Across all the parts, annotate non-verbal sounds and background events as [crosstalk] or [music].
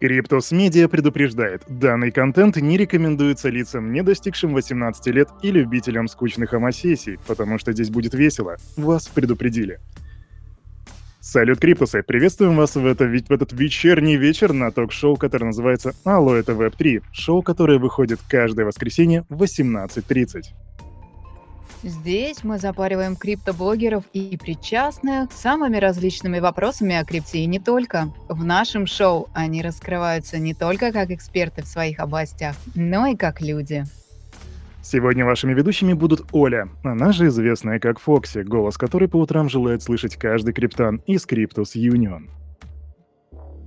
Криптус Медиа предупреждает, данный контент не рекомендуется лицам, не достигшим 18 лет и любителям скучных AMA-сессий, потому что здесь будет весело. Вас предупредили. Салют, Криптусы! Приветствуем вас в, это, в этот вечерний вечер на ток-шоу, которое называется «Алло, это Web3», шоу, которое выходит каждое воскресенье в 18.30. Здесь мы запариваем криптоблогеров и причастных самыми различными вопросами о крипте и не только. В нашем шоу они раскрываются не только как эксперты в своих областях, но и как люди. Сегодня вашими ведущими будут Оля, она же известная как Фокси, голос которой по утрам желает слышать каждый криптан из Криптус Юнион.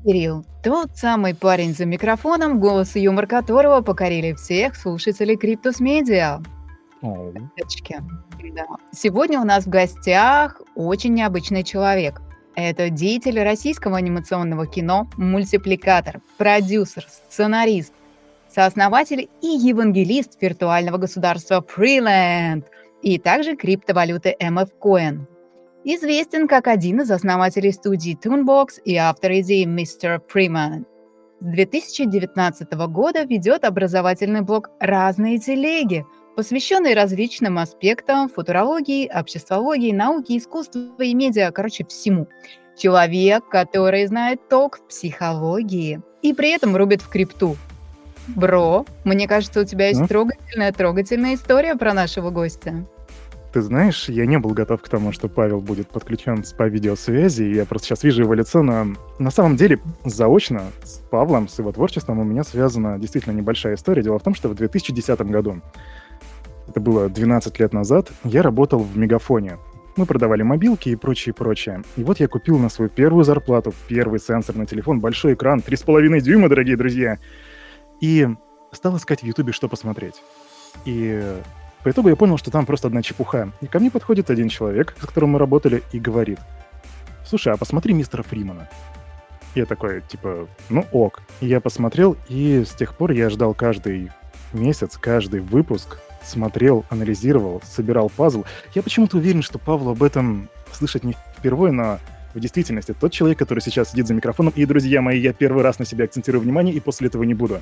Кирилл, тот самый парень за микрофоном, голос и юмор которого покорили всех слушателей Криптус Медиа. Да. Сегодня у нас в гостях очень необычный человек. Это деятель российского анимационного кино, мультипликатор, продюсер, сценарист, сооснователь и евангелист виртуального государства Freeland и также криптовалюты MF Coin. Известен как один из основателей студии Toonbox и автор идеи Mr. Freeman. С 2019 года ведет образовательный блог «Разные телеги», посвященный различным аспектам футурологии, обществологии, науки, искусства и медиа, короче, всему. Человек, который знает толк в психологии и при этом рубит в крипту. Бро, мне кажется, у тебя есть трогательная-трогательная история про нашего гостя. Ты знаешь, я не был готов к тому, что Павел будет подключен по видеосвязи, я просто сейчас вижу его лицо, но на самом деле заочно с Павлом, с его творчеством у меня связана действительно небольшая история. Дело в том, что в 2010 году это было 12 лет назад, я работал в Мегафоне. Мы продавали мобилки и прочее, прочее. И вот я купил на свою первую зарплату первый сенсорный телефон, большой экран, 3,5 дюйма, дорогие друзья. И стал искать в Ютубе, что посмотреть. И по итогу я понял, что там просто одна чепуха. И ко мне подходит один человек, с которым мы работали, и говорит, слушай, а посмотри мистера Фримана. Я такой, типа, ну ок. И я посмотрел, и с тех пор я ждал каждый месяц, каждый выпуск, смотрел, анализировал, собирал пазл. Я почему-то уверен, что Павлу об этом слышать не впервые, но в действительности тот человек, который сейчас сидит за микрофоном, и, друзья мои, я первый раз на себя акцентирую внимание, и после этого не буду.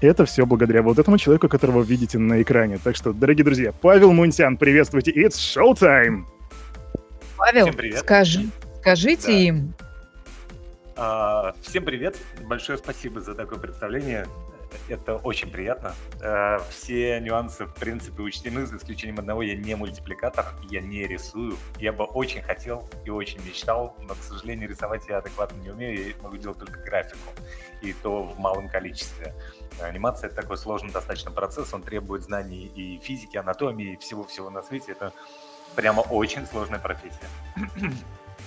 Это все благодаря вот этому человеку, которого вы видите на экране. Так что, дорогие друзья, Павел Мунтян, приветствуйте, it's showtime! Павел, скажи, скажите да. им. А, всем привет, большое спасибо за такое представление это очень приятно. Э, все нюансы, в принципе, учтены, за исключением одного, я не мультипликатор, я не рисую. Я бы очень хотел и очень мечтал, но, к сожалению, рисовать я адекватно не умею, я могу делать только графику, и то в малом количестве. Анимация — это такой сложный достаточно процесс, он требует знаний и физики, анатомии, и всего-всего на свете. Это прямо очень сложная профессия.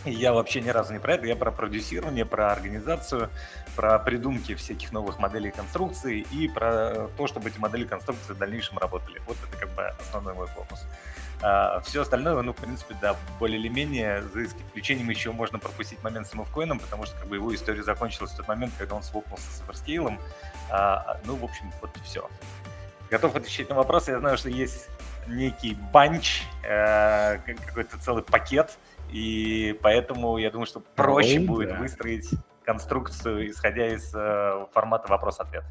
Я вообще ни разу не про это, я про продюсирование, про организацию, про придумки всяких новых моделей конструкции и про то, чтобы эти модели конструкции в дальнейшем работали. Вот это как бы основной мой фокус. А, все остальное, ну, в принципе, да, более или менее, за исключением еще можно пропустить момент с мувкоином, потому что как бы его история закончилась в тот момент, когда он свопнулся с оверскейлом. А, ну, в общем, вот и все. Готов отвечать на вопросы. Я знаю, что есть некий банч, э, какой-то целый пакет и поэтому я думаю, что проще Ой, будет да. выстроить конструкцию, исходя из э, формата вопрос-ответ.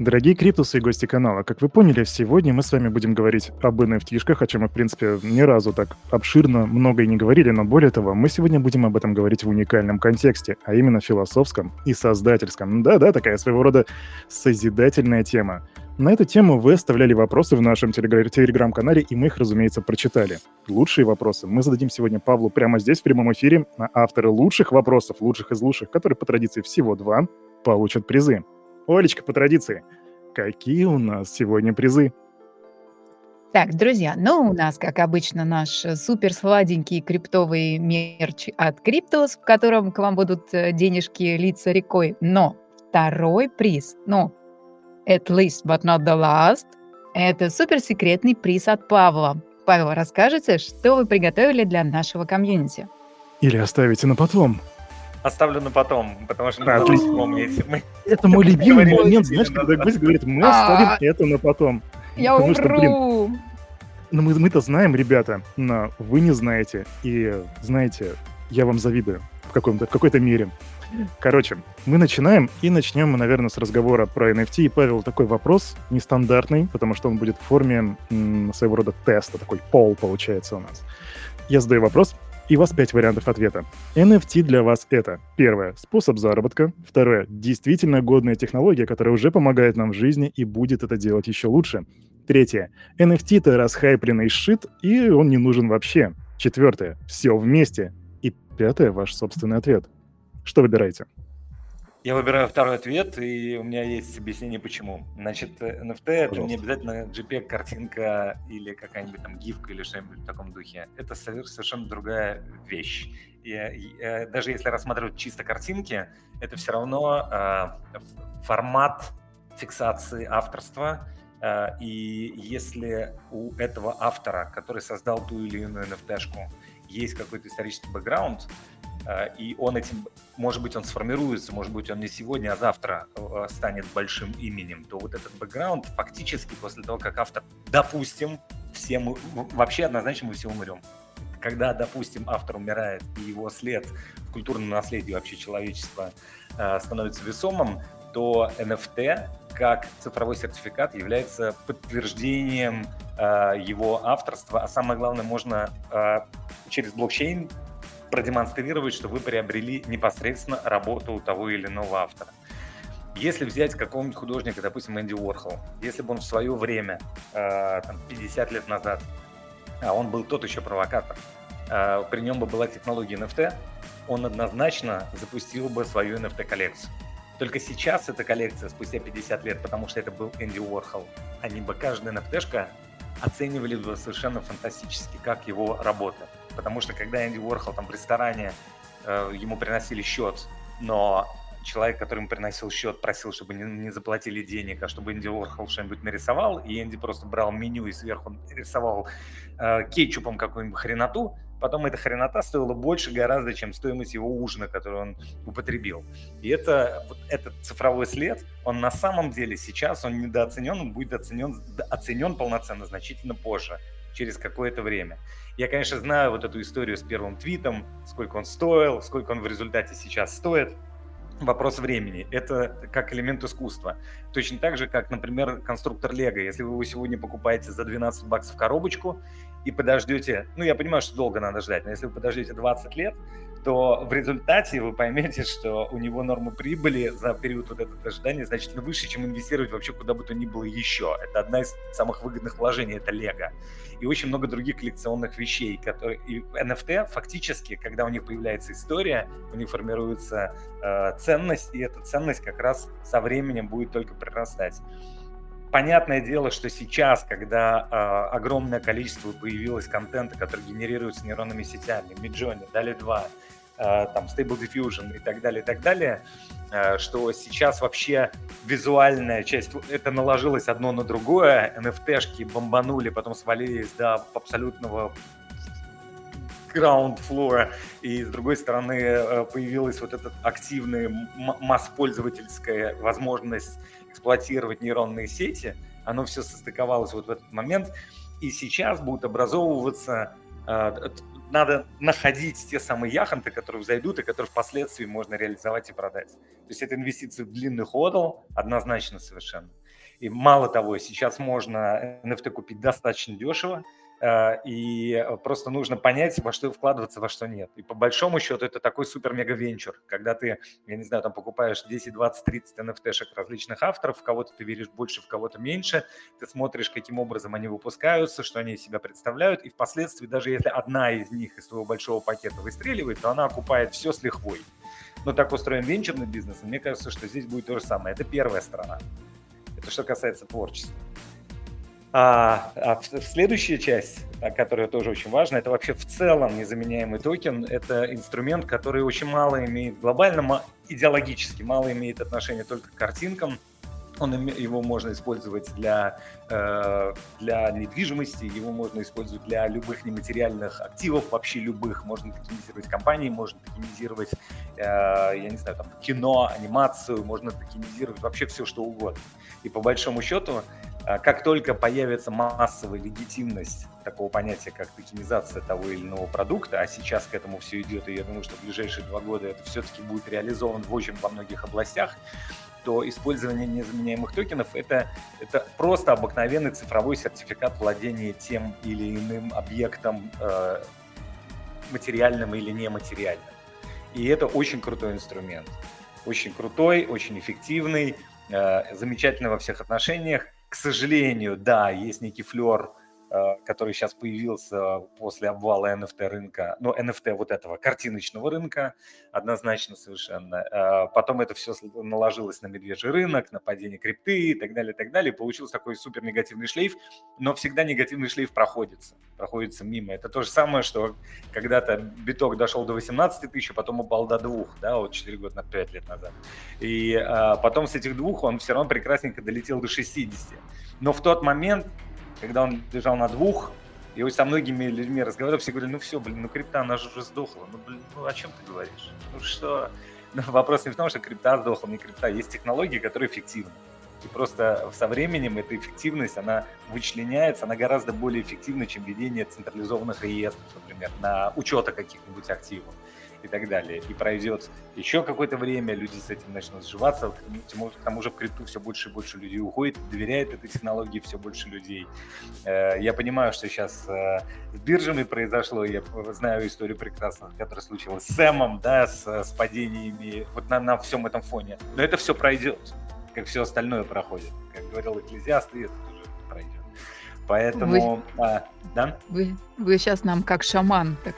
Дорогие криптусы и гости канала, как вы поняли, сегодня мы с вами будем говорить об nft о чем мы, в принципе, ни разу так обширно много и не говорили, но более того, мы сегодня будем об этом говорить в уникальном контексте, а именно философском и создательском. Да-да, такая своего рода созидательная тема. На эту тему вы оставляли вопросы в нашем телеграм-канале, и мы их, разумеется, прочитали. Лучшие вопросы мы зададим сегодня Павлу прямо здесь, в прямом эфире. А авторы лучших вопросов, лучших из лучших, которые по традиции всего два, получат призы. Олечка, по традиции, какие у нас сегодня призы? Так, друзья, ну у нас, как обычно, наш супер сладенький криптовый мерч от Криптус, в котором к вам будут э, денежки литься рекой. Но второй приз, ну, at least but not the last, это суперсекретный приз от Павла. Павел, расскажите, что вы приготовили для нашего комьюнити? Или оставите на потом? Оставлю на потом, потому что надо вспомнить. Мы... [laughs] Это мой любимый момент, знаешь, когда гость говорит, мы оставим а. это на потом. Я умру. Ну мы, мы-то знаем, ребята, но вы не знаете. И знаете, я вам завидую в, каком-то, в какой-то мере. Короче, мы начинаем, и начнем мы, наверное, с разговора про NFT. И, Павел, такой вопрос нестандартный, потому что он будет в форме м, своего рода теста, такой пол получается у нас. Я задаю вопрос, и у вас пять вариантов ответа. NFT для вас это первое – способ заработка, второе – действительно годная технология, которая уже помогает нам в жизни и будет это делать еще лучше. Третье – NFT это расхайпленный шит, и он не нужен вообще. Четвертое – все вместе. И пятое – ваш собственный ответ. Что выбираете? Я выбираю второй ответ, и у меня есть объяснение почему. Значит, NFT это не обязательно JPEG, картинка или какая-нибудь там гифка или что-нибудь в таком духе. Это совершенно другая вещь. И, и, э, даже если рассматривать чисто картинки, это все равно э, формат фиксации авторства. Э, и если у этого автора, который создал ту или иную NFT-шку, есть какой-то исторический бэкграунд, Э, и он этим, может быть, он сформируется, может быть, он не сегодня, а завтра э, станет большим именем, то вот этот бэкграунд фактически после того, как автор, допустим, все мы, вообще однозначно мы все умрем. Когда, допустим, автор умирает, и его след в культурном наследии вообще человечества э, становится весомым, то NFT как цифровой сертификат является подтверждением его авторства, а самое главное, можно через блокчейн продемонстрировать, что вы приобрели непосредственно работу того или иного автора. Если взять какого-нибудь художника, допустим, Энди Уорхол, если бы он в свое время, э, там, 50 лет назад, а он был тот еще провокатор, э, при нем бы была технология NFT, он однозначно запустил бы свою NFT-коллекцию. Только сейчас эта коллекция, спустя 50 лет, потому что это был Энди Уорхол, они бы каждая NFT-шка оценивали бы совершенно фантастически, как его работа потому что когда Энди Уорхол там в ресторане, э, ему приносили счет, но человек, который ему приносил счет, просил, чтобы не, не заплатили денег, а чтобы Энди Уорхол что-нибудь нарисовал, и Энди просто брал меню и сверху рисовал э, кетчупом какую-нибудь хреноту, потом эта хренота стоила больше гораздо, чем стоимость его ужина, который он употребил. И это, вот этот цифровой след, он на самом деле сейчас, он недооценен, он будет оценен, оценен полноценно значительно позже через какое-то время. Я, конечно, знаю вот эту историю с первым твитом, сколько он стоил, сколько он в результате сейчас стоит. Вопрос времени. Это как элемент искусства. Точно так же, как, например, конструктор Лего. Если вы его сегодня покупаете за 12 баксов коробочку и подождете, ну, я понимаю, что долго надо ждать, но если вы подождете 20 лет, то в результате вы поймете, что у него норма прибыли за период вот этого ожидания значительно выше, чем инвестировать вообще куда бы то ни было еще. Это одна из самых выгодных вложений, это Лего. И очень много других коллекционных вещей, которые... И NFT фактически, когда у них появляется история, у них формируется э, ценность, и эта ценность как раз со временем будет только прирастать. Понятное дело, что сейчас, когда э, огромное количество появилось контента, который генерируется нейронными сетями, Midjourney, DALI 2, э, там, Stable Diffusion и так далее, и так далее, э, что сейчас вообще визуальная часть, это наложилось одно на другое, NFT-шки бомбанули, потом свалились до абсолютного ground floor, и с другой стороны э, появилась вот эта активная масс-пользовательская возможность эксплуатировать нейронные сети, оно все состыковалось вот в этот момент, и сейчас будут образовываться, э, надо находить те самые яхонты, которые взойдут и которые впоследствии можно реализовать и продать. То есть это инвестиции в длинный ходл, однозначно совершенно. И мало того, сейчас можно NFT купить достаточно дешево, и просто нужно понять, во что вкладываться, во что нет. И по большому счету это такой супер-мега-венчур, когда ты, я не знаю, там покупаешь 10, 20, 30 NFT-шек различных авторов, в кого-то ты веришь больше, в кого-то меньше, ты смотришь, каким образом они выпускаются, что они из себя представляют, и впоследствии, даже если одна из них из твоего большого пакета выстреливает, то она окупает все с лихвой. Но так устроен венчурный бизнес, и мне кажется, что здесь будет то же самое. Это первая сторона. Это что касается творчества. А, а следующая часть, которая тоже очень важна, это вообще в целом незаменяемый токен. Это инструмент, который очень мало имеет глобально, идеологически мало имеет отношение только к картинкам. Он, его можно использовать для, э, для недвижимости, его можно использовать для любых нематериальных активов, вообще любых. Можно токенизировать компании, можно токенизировать, э, я не знаю, там, кино, анимацию, можно токенизировать вообще все, что угодно. И по большому счету как только появится массовая легитимность такого понятия, как токенизация того или иного продукта, а сейчас к этому все идет, и я думаю, что в ближайшие два года это все-таки будет реализован в очень во многих областях, то использование незаменяемых токенов это, это просто обыкновенный цифровой сертификат владения тем или иным объектом э, материальным или нематериальным. И это очень крутой инструмент. Очень крутой, очень эффективный, э, замечательный во всех отношениях. К сожалению, да, есть некий флер который сейчас появился после обвала NFT рынка, ну, NFT вот этого картиночного рынка, однозначно совершенно. Э, потом это все наложилось на медвежий рынок, на падение крипты и так далее, и так далее. Получился такой супер негативный шлейф, но всегда негативный шлейф проходится, проходится мимо. Это то же самое, что когда-то биток дошел до 18 тысяч, а потом упал до двух, да, вот 4 года, на 5 лет назад. И а, потом с этих двух он все равно прекрасненько долетел до 60. Но в тот момент когда он лежал на двух, и вот со многими людьми разговаривал, все говорили, ну все, блин, ну крипта, она же уже сдохла. Ну, блин, ну о чем ты говоришь? Ну что? [laughs] Но вопрос не в том, что крипта сдохла, не крипта. Есть технологии, которые эффективны. И просто со временем эта эффективность, она вычленяется, она гораздо более эффективна, чем ведение централизованных реестров, например, на учета каких-нибудь активов и так далее. И пройдет еще какое-то время, люди с этим начнут сживаться, к тому же в крипту все больше и больше людей уходит, доверяет этой технологии все больше людей. Э, я понимаю, что сейчас э, с биржами произошло, я знаю историю прекрасно, которая случилась с Сэмом, да, с, с падениями, вот на, на всем этом фоне. Но это все пройдет, как все остальное проходит. Как говорил Экклезиаст, и это тоже пройдет. Поэтому, вы, а, да? Вы, вы сейчас нам как шаман так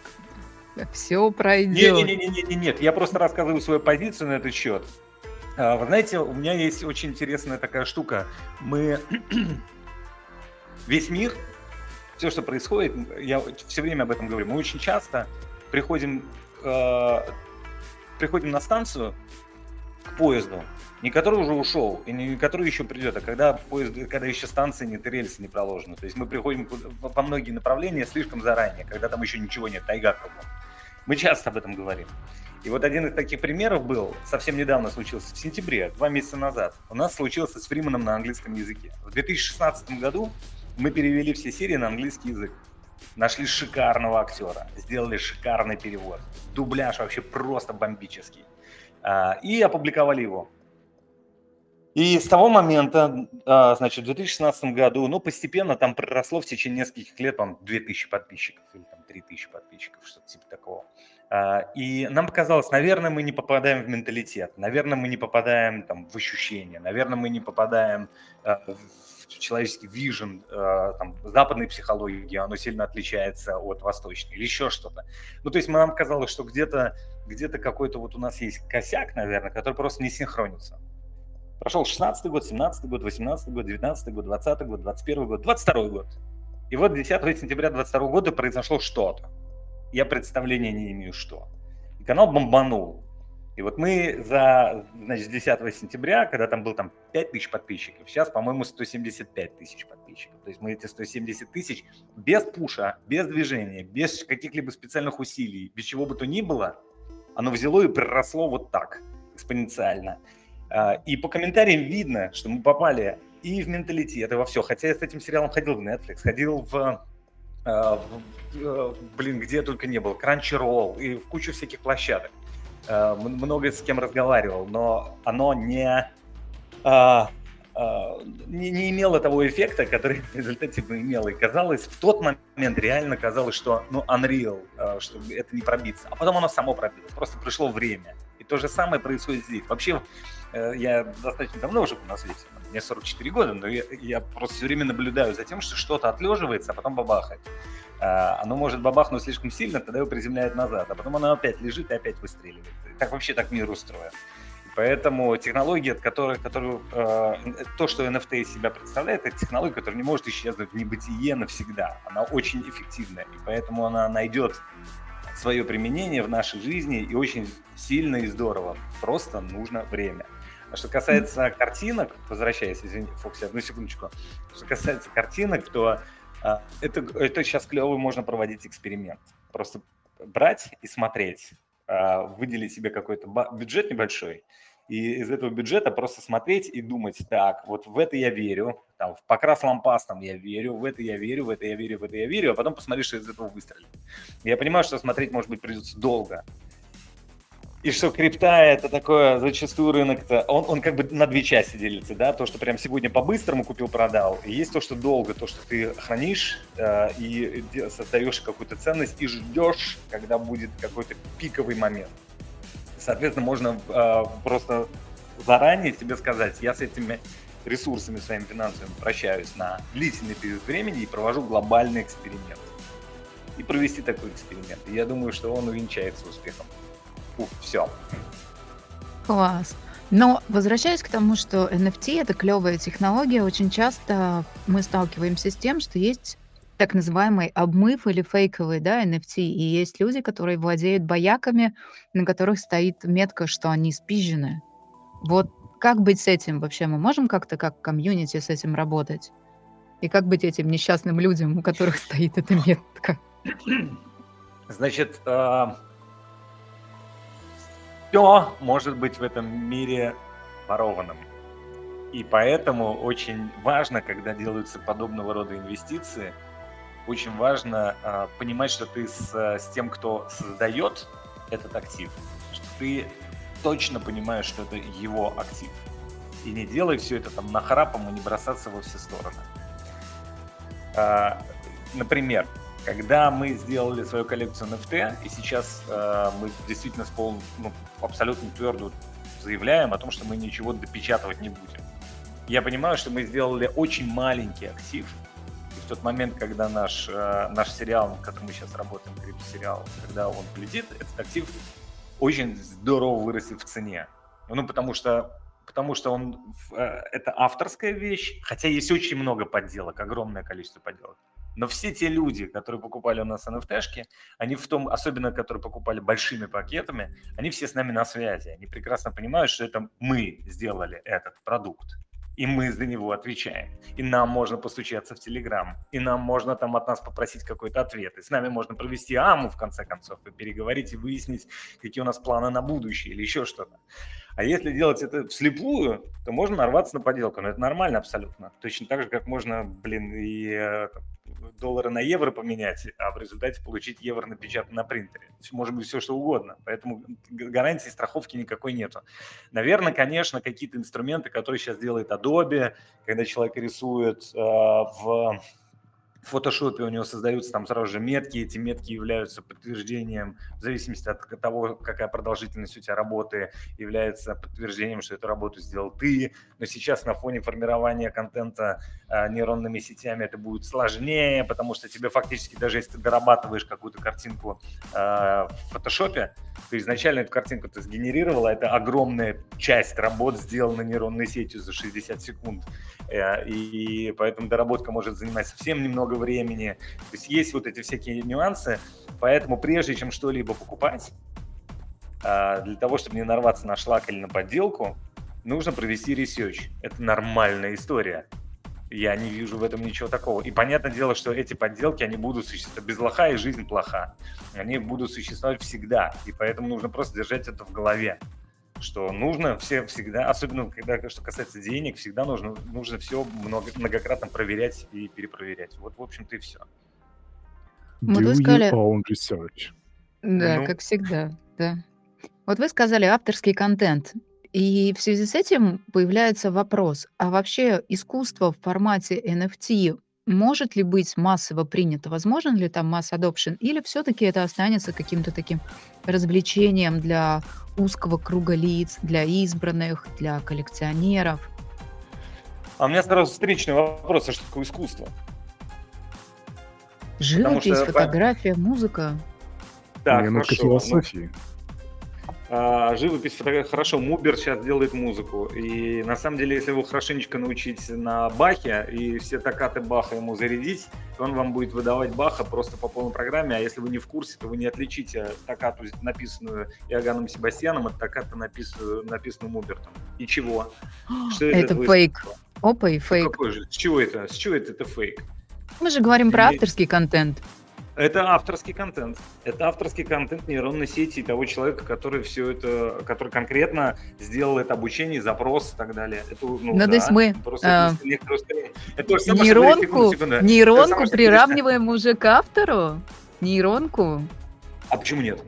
[laughs] все пройдет. Нет, нет, нет, нет, нет, я просто рассказываю свою позицию на этот счет. А, вы знаете, у меня есть очень интересная такая штука. Мы [clears throat] весь мир, все, что происходит, я все время об этом говорю, мы очень часто приходим, э, приходим на станцию к поезду, не который уже ушел, и не который еще придет, а когда поезд, когда еще станции нет рельсы не проложены. То есть мы приходим во многие направления слишком заранее, когда там еще ничего нет, тайга кругом. Мы часто об этом говорим. И вот один из таких примеров был, совсем недавно случился, в сентябре, два месяца назад. У нас случился с Фриманом на английском языке. В 2016 году мы перевели все серии на английский язык. Нашли шикарного актера, сделали шикарный перевод. Дубляж вообще просто бомбический. А, и опубликовали его. И с того момента, а, значит, в 2016 году, ну, постепенно там проросло в течение нескольких лет, там, 2000 подписчиков или там 3000 подписчиков, что-то типа такого. А, и нам показалось, наверное, мы не попадаем в менталитет, наверное, мы не попадаем там, в ощущения, наверное, мы не попадаем а, в человеческий вижен, там, западной психологии, оно сильно отличается от восточной или еще что-то. Ну, то есть нам казалось, что где-то где какой-то вот у нас есть косяк, наверное, который просто не синхронится. Прошел 16 год, 17 год, 18 год, 19 год, 20 год, 21 год, 22 год. И вот 10 сентября 22 года произошло что-то. Я представления не имею, что. И канал бомбанул. И вот мы за, значит, 10 сентября, когда там был там 5 тысяч подписчиков, сейчас, по-моему, 175 тысяч подписчиков. То есть мы эти 170 тысяч без пуша, без движения, без каких-либо специальных усилий, без чего бы то ни было, оно взяло и приросло вот так, экспоненциально. А, и по комментариям видно, что мы попали и в менталитет, и во все. Хотя я с этим сериалом ходил в Netflix, ходил в, а, э, блин, где только не был, Crunchyroll и в кучу всяких площадок. А, много с кем разговаривал, но оно не, не, не имело того эффекта, который в результате бы имело. И казалось, в тот момент реально казалось, что ну, unreal, что это не пробиться. А потом оно само пробилось, просто пришло время. И то же самое происходит здесь. Вообще, я достаточно давно уже на свете, мне 44 года, но я, я просто все время наблюдаю за тем, что что-то отлеживается, а потом бабахает. А, оно может бабахнуть слишком сильно, тогда его приземляет назад, а потом оно опять лежит и опять выстреливает. Так вообще так мир устроен. Поэтому технология, которая, которую, э, то, что NFT из себя представляет, это технология, которая не может исчезнуть в небытие навсегда. Она очень эффективная, и поэтому она найдет свое применение в нашей жизни и очень сильно и здорово. Просто нужно время. А что касается картинок, возвращаясь, извините, Фокси, одну секундочку. Что касается картинок, то а, это, это сейчас клево можно проводить эксперимент. Просто брать и смотреть, а, выделить себе какой-то бюджет небольшой И из этого бюджета просто смотреть и думать, так, вот в это я верю, там, в покрас лампастом я верю, в это я верю, в это я верю, в это я верю, а потом посмотри, что из этого выстрелит. Я понимаю, что смотреть, может быть, придется долго, и что крипта это такое, зачастую рынок-то, он, он как бы на две части делится, да, то, что прям сегодня по-быстрому купил-продал, и есть то, что долго, то, что ты хранишь э, и создаешь какую-то ценность и ждешь, когда будет какой-то пиковый момент. Соответственно, можно э, просто заранее тебе сказать, я с этими ресурсами своими финансовыми прощаюсь на длительный период времени и провожу глобальный эксперимент. И провести такой эксперимент. И я думаю, что он увенчается успехом. Все. Класс. Но возвращаясь к тому, что NFT это клевая технология, очень часто мы сталкиваемся с тем, что есть так называемый обмыв или фейковый, да, NFT, и есть люди, которые владеют бояками, на которых стоит метка, что они спизжены. Вот как быть с этим вообще? Мы можем как-то как комьюнити с этим работать? И как быть этим несчастным людям, у которых стоит эта метка? Значит, а, все может быть в этом мире ворованным. И поэтому очень важно, когда делаются подобного рода инвестиции, очень важно э, понимать, что ты с, с тем, кто создает этот актив, что ты точно понимаешь, что это его актив. И не делай все это там нахрапом и не бросаться во все стороны. Э, например, когда мы сделали свою коллекцию NFT, и сейчас э, мы действительно с пол, ну, абсолютно твердо заявляем о том, что мы ничего допечатывать не будем. Я понимаю, что мы сделали очень маленький актив, и в тот момент, когда наш, э, наш сериал, над которым мы сейчас работаем, крипто-сериал, когда он полетит, этот актив очень здорово вырастет в цене. Ну, потому что потому что он, э, это авторская вещь, хотя есть очень много подделок, огромное количество подделок. Но все те люди, которые покупали у нас NFT-шки, они в том, особенно которые покупали большими пакетами, они все с нами на связи. Они прекрасно понимают, что это мы сделали этот продукт. И мы за него отвечаем. И нам можно постучаться в Телеграм. И нам можно там от нас попросить какой-то ответ. И с нами можно провести АМУ, в конце концов, и переговорить, и выяснить, какие у нас планы на будущее или еще что-то. А если делать это вслепую, то можно нарваться на подделку. Но это нормально абсолютно. Точно так же, как можно, блин, и э, доллары на евро поменять, а в результате получить евро напечатанный на принтере. Может быть все что угодно. Поэтому гарантии страховки никакой нету. Наверное, конечно, какие-то инструменты, которые сейчас делает Adobe, когда человек рисует э, в в фотошопе у него создаются там сразу же метки, эти метки являются подтверждением, в зависимости от того, какая продолжительность у тебя работы, является подтверждением, что эту работу сделал ты. Но сейчас на фоне формирования контента э, нейронными сетями это будет сложнее, потому что тебе фактически, даже если ты дорабатываешь какую-то картинку э, в фотошопе, то изначально эту картинку ты сгенерировала, это огромная часть работ сделана нейронной сетью за 60 секунд. Э, и поэтому доработка может занимать совсем немного времени. То есть есть вот эти всякие нюансы, поэтому прежде чем что-либо покупать, э, для того, чтобы не нарваться на шлак или на подделку, нужно провести research. Это нормальная история. Я не вижу в этом ничего такого. И понятное дело, что эти подделки, они будут существовать. Без лоха и жизнь плоха. Они будут существовать всегда. И поэтому нужно просто держать это в голове что нужно все всегда, особенно когда что касается денег, всегда нужно, нужно все много, многократно проверять и перепроверять. Вот, в общем-то, и все. Вот Do вы сказали... your own research. Да, Ну. как всегда, да. Вот вы сказали авторский контент. И в связи с этим появляется вопрос, а вообще искусство в формате NFT может ли быть массово принято? Возможен ли там масс adoption? Или все-таки это останется каким-то таким развлечением для узкого круга лиц, для избранных, для коллекционеров? А у меня сразу встречный вопрос, а что такое искусство? Живопись, что, фотография, музыка. Так, Минутка хорошо. Философии. А, живопись, хорошо, Мубер сейчас делает музыку. И на самом деле, если его хорошенечко научить на Бахе и все токаты Баха ему зарядить, то он вам будет выдавать Баха просто по полной программе. А если вы не в курсе, то вы не отличите токату, написанную Иоганном Себастьяном, от токата, написанную, написанную Мубертом. И чего? [gasps] Что Это этого фейк. Опа и фейк. Какой же? С чего это? С чего это, это фейк? Мы же говорим про Или- авторский контент. Это авторский контент. Это авторский контент нейронной сети того человека, который все это, который конкретно сделал это обучение, запрос и так далее. Это, ну, ну да, то есть мы просто э, это самое, нейронку, секунду, нейронку самое, приравниваем уже к автору? Нейронку? А почему нет?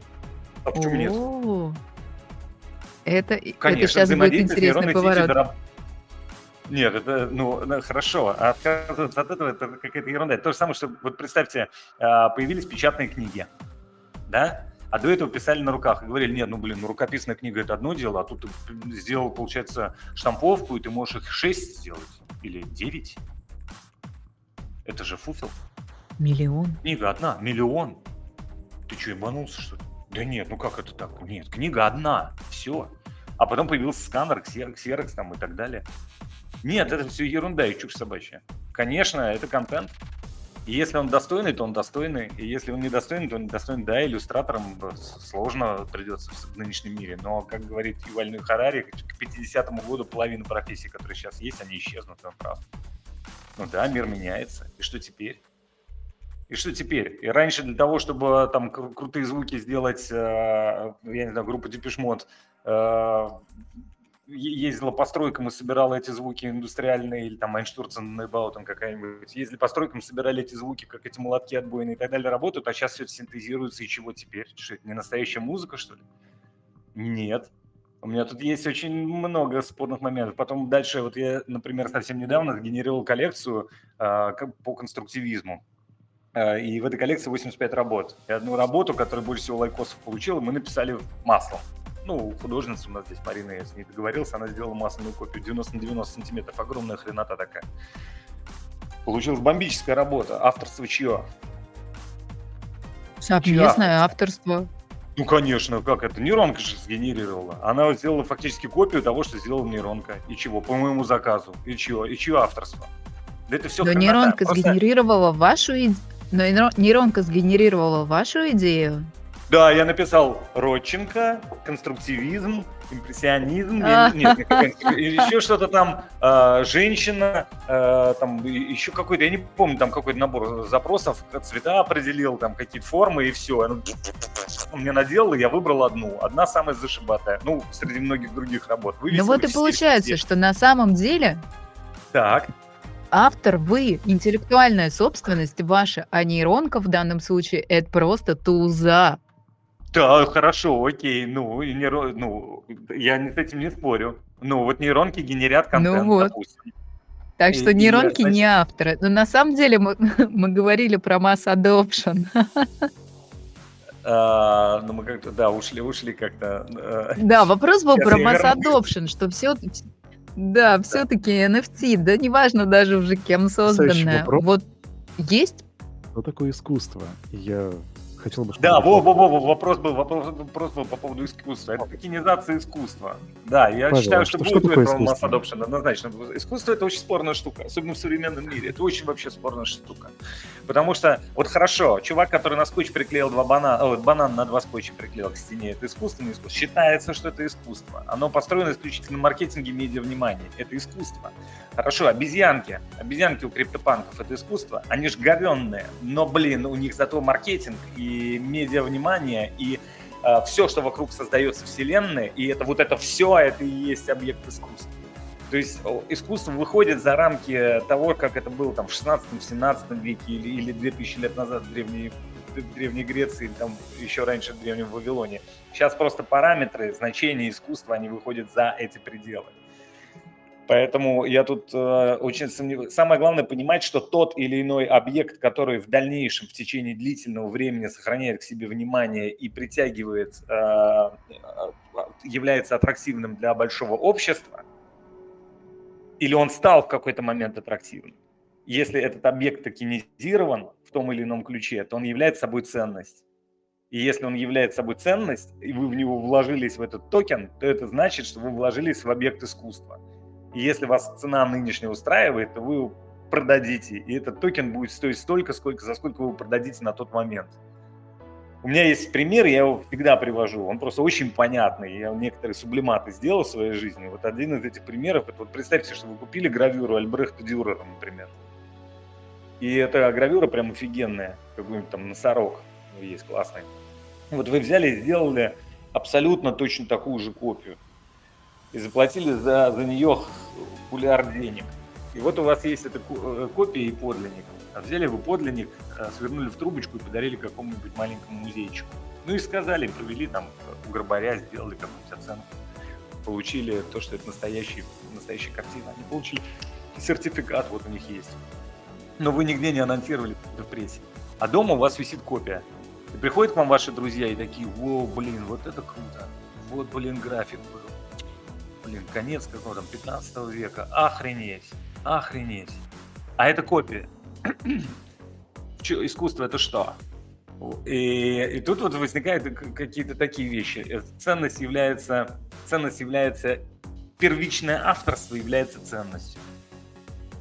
А почему О-о-о. нет? Это, Конечно, это сейчас будет интересный поворот. Нет, это, ну, хорошо, а отказываться от этого, это какая-то ерунда. Это то же самое, что, вот представьте, а, появились печатные книги, да? А до этого писали на руках и говорили, нет, ну, блин, ну, рукописная книга – это одно дело, а тут ты сделал, получается, штамповку, и ты можешь их шесть сделать или девять. Это же фуфел. Миллион. Книга одна, миллион. Ты что, ебанулся, что ли? Да нет, ну как это так? Нет, книга одна, все. А потом появился сканер, ксерокс там и так далее. Нет, это все ерунда и чушь собачья. Конечно, это контент. И если он достойный, то он достойный. И если он недостойный, то он недостойный. Да, иллюстраторам сложно придется в нынешнем мире. Но, как говорит Юваль Харари, к 50-му году половина профессий, которые сейчас есть, они исчезнут, он прав. Ну да, мир меняется. И что теперь? И что теперь? И раньше для того, чтобы там крутые звуки сделать, э, я не знаю, группа Депешмот э, ездила по стройкам и собирала эти звуки индустриальные, или там Айнштурцен, Нейбаутен какая-нибудь, ездили по стройкам, собирали эти звуки, как эти молотки отбойные и так далее работают, а сейчас все это синтезируется, и чего теперь? Что это не настоящая музыка, что ли? Нет. У меня тут есть очень много спорных моментов. Потом дальше, вот я, например, совсем недавно сгенерировал коллекцию э, по конструктивизму. Э, и в этой коллекции 85 работ. И одну работу, которая больше всего лайкосов получила, мы написали маслом ну, художница у нас здесь, Марина, я с ней договорился, она сделала масляную копию 90 на 90 сантиметров, огромная хренота такая. Получилась бомбическая работа. Авторство чье? Совместное авторство. Ну, конечно, как это? Нейронка же сгенерировала. Она сделала фактически копию того, что сделала нейронка. И чего? По моему заказу. И чего? И чье авторство? Да это все Но хренота. нейронка Просто... сгенерировала вашу идею. Но нейронка сгенерировала вашу идею. Да, я написал Родченко, конструктивизм, импрессионизм, а. нет, еще что-то там, э, женщина, э, там еще какой-то, я не помню, там какой-то набор запросов, цвета определил, там какие-то формы и все. Он мне наделал, и я выбрал одну. Одна самая зашибатая, ну, среди многих других работ. ну вот и получается, что на самом деле... Так автор вы, интеллектуальная собственность ваша, а нейронка в данном случае это просто туза. Да, хорошо, окей, ну, и нейро... ну, я с этим не спорю. Ну, вот нейронки генерят ну контент, ну вот. допустим. Так что и, нейронки и, значит... не авторы. Но на самом деле мы, [laughs] мы говорили про mass adoption. А, ну, мы как-то, да, ушли, ушли как-то. Э, да, вопрос был про mass adoption, что все, да, все-таки NFT, да, неважно даже уже кем созданное. Вот есть... Что такое искусство? Я хотел бы... Да, во, во, во, вопрос был, вопрос, вопрос был по поводу искусства. Это токенизация искусства. Да, я Пожалуйста, считаю, что, что будет такое mass adoption, однозначно. Искусство это очень спорная штука, особенно в современном мире. Это очень вообще спорная штука. Потому что, вот хорошо, чувак, который на скотч приклеил два банана, о, банан на два скотча приклеил к стене, это искусство, не искусство? Считается, что это искусство. Оно построено исключительно на маркетинге, медиа, внимания. Это искусство. Хорошо, обезьянки. Обезьянки у криптопанков это искусство. Они же говенные, но, блин, у них зато маркетинг и медиа внимание, и э, все, что вокруг создается вселенной, и это вот это все, это и есть объект искусства. То есть искусство выходит за рамки того, как это было там в 16-17 веке или, или 2000 лет назад в Древней, в Древней Греции, или там еще раньше в Древнем Вавилоне. Сейчас просто параметры, значения искусства, они выходят за эти пределы. Поэтому я тут э, очень сомневаюсь. Самое главное понимать, что тот или иной объект, который в дальнейшем, в течение длительного времени сохраняет к себе внимание и притягивает, э, э является аттрактивным для большого общества, или он стал в какой-то момент аттрактивным. Если этот объект токенизирован в том или ином ключе, то он является собой ценность. И если он является собой ценность, и вы в него вложились в этот токен, то это значит, что вы вложились в объект искусства. И если вас цена нынешняя устраивает, то вы продадите. И этот токен будет стоить столько, сколько, за сколько вы его продадите на тот момент. У меня есть пример, я его всегда привожу. Он просто очень понятный. Я некоторые сублиматы сделал в своей жизни. Вот один из этих примеров, это вот представьте, что вы купили гравюру Альбрехта Дюрера, например. И эта гравюра прям офигенная, какой-нибудь там носорог есть классный. Вот вы взяли и сделали абсолютно точно такую же копию. И заплатили за, за нее пуляр денег. И вот у вас есть эта э, копия и подлинник. А взяли вы подлинник, э, свернули в трубочку и подарили какому-нибудь маленькому музейчику. Ну и сказали, провели там у грабаря, сделали какую-нибудь оценку. Получили то, что это настоящий, настоящая картина. Они получили сертификат, вот у них есть. Но вы нигде не анонсировали в прессе. А дома у вас висит копия. И приходят к вам ваши друзья и такие, о, блин, вот это круто. Вот, блин, график был. Блин, конец какого там 15 века. Охренеть. Охренеть. А это копия. [clears throat] Искусство это что? И, и тут вот возникают какие-то такие вещи. Э, ценность является, ценность является, первичное авторство является ценностью.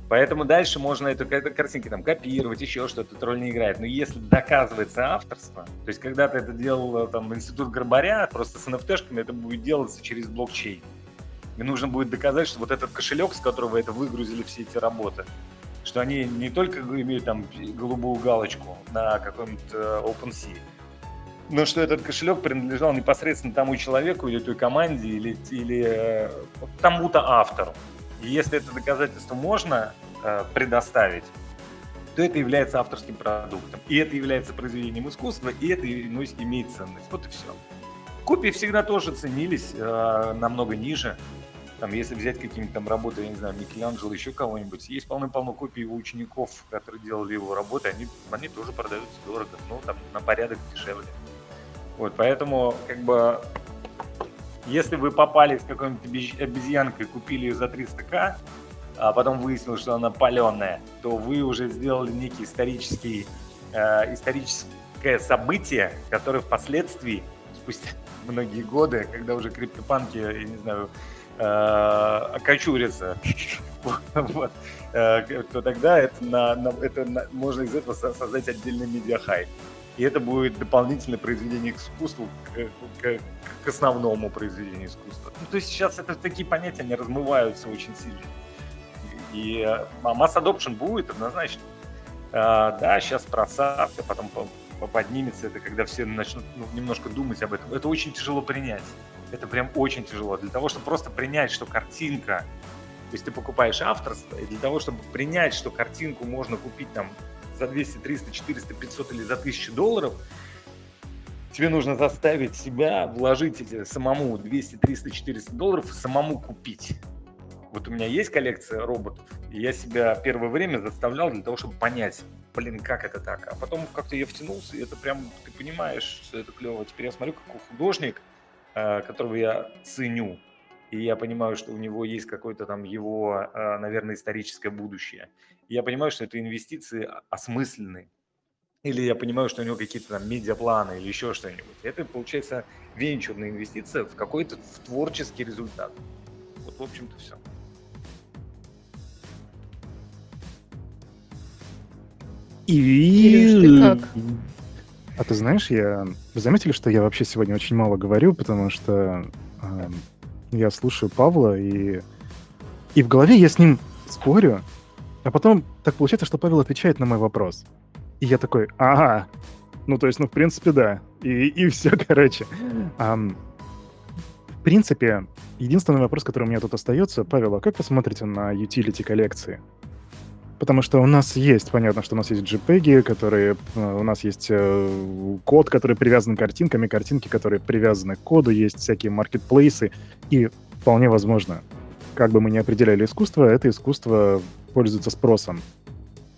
Поэтому дальше можно эту, эту картинки там копировать, еще что-то, роль не играет. Но если доказывается авторство, то есть когда-то это делал там институт Горбаря, просто с NFT-шками это будет делаться через блокчейн. И нужно будет доказать, что вот этот кошелек, с которого это выгрузили все эти работы, что они не только имеют там голубую галочку на каком-нибудь э, OpenSea, но что этот кошелек принадлежал непосредственно тому человеку или той команде, или, или э, тому-то автору. И если это доказательство можно Э, предоставить, то это является авторским продуктом. И это является произведением искусства, и это ну, имеет ценность. Вот и все. Копии всегда тоже ценились э, намного ниже. Там, если взять какие-нибудь там работы, я не знаю, Микеланджело, еще кого-нибудь, есть полно-полно копий его учеников, которые делали его работы, они, они тоже продаются дорого, ну, там, на порядок дешевле. Вот, поэтому, как бы, если вы попали с какой-нибудь обезьянкой, купили ее за 300к, а потом выяснилось, что она паленая, то вы уже сделали некий исторический, э, историческое событие, которое впоследствии, спустя [laughs] многие годы, когда уже криптопанки, я не знаю, э, окочурятся, вот, э, то тогда это, можно из этого создать отдельный медиахайп. И это будет дополнительное произведение искусства к, к, основному произведению искусства. Ну, то есть сейчас это такие понятия, они размываются очень сильно. И э, масс adoption будет однозначно. А, да, сейчас просадка, потом поднимется это, когда все начнут ну, немножко думать об этом. Это очень тяжело принять. Это прям очень тяжело. Для того, чтобы просто принять, что картинка, то есть ты покупаешь авторство, и для того, чтобы принять, что картинку можно купить там за 200, 300, 400, 500 или за 1000 долларов, тебе нужно заставить себя вложить эти самому 200, 300, 400 долларов и самому купить вот у меня есть коллекция роботов, и я себя первое время заставлял для того, чтобы понять, блин, как это так. А потом как-то я втянулся, и это прям, ты понимаешь, что это клево. Теперь я смотрю, как художник, которого я ценю, и я понимаю, что у него есть какое-то там его, э, наверное, историческое будущее. И я понимаю, что это инвестиции осмысленные. Или я понимаю, что у него какие-то там медиапланы или еще что-нибудь. Это, получается, венчурная инвестиция в какой-то в творческий результат. Вот, в общем-то, все. И... ты как? А ты знаешь, я... Вы заметили, что я вообще сегодня очень мало говорю, потому что э, я слушаю Павла, и... И в голове я с ним спорю, а потом так получается, что Павел отвечает на мой вопрос. И я такой, ага, ну то есть, ну в принципе, да. И, и [laughs] все, короче. А, в принципе, единственный вопрос, который у меня тут остается, Павел, а как вы смотрите на utility коллекции? Потому что у нас есть, понятно, что у нас есть JPEG, которые, э, у нас есть э, код, который привязан к картинкам, и картинки, которые привязаны к коду, есть всякие маркетплейсы, и вполне возможно, как бы мы ни определяли искусство, это искусство пользуется спросом.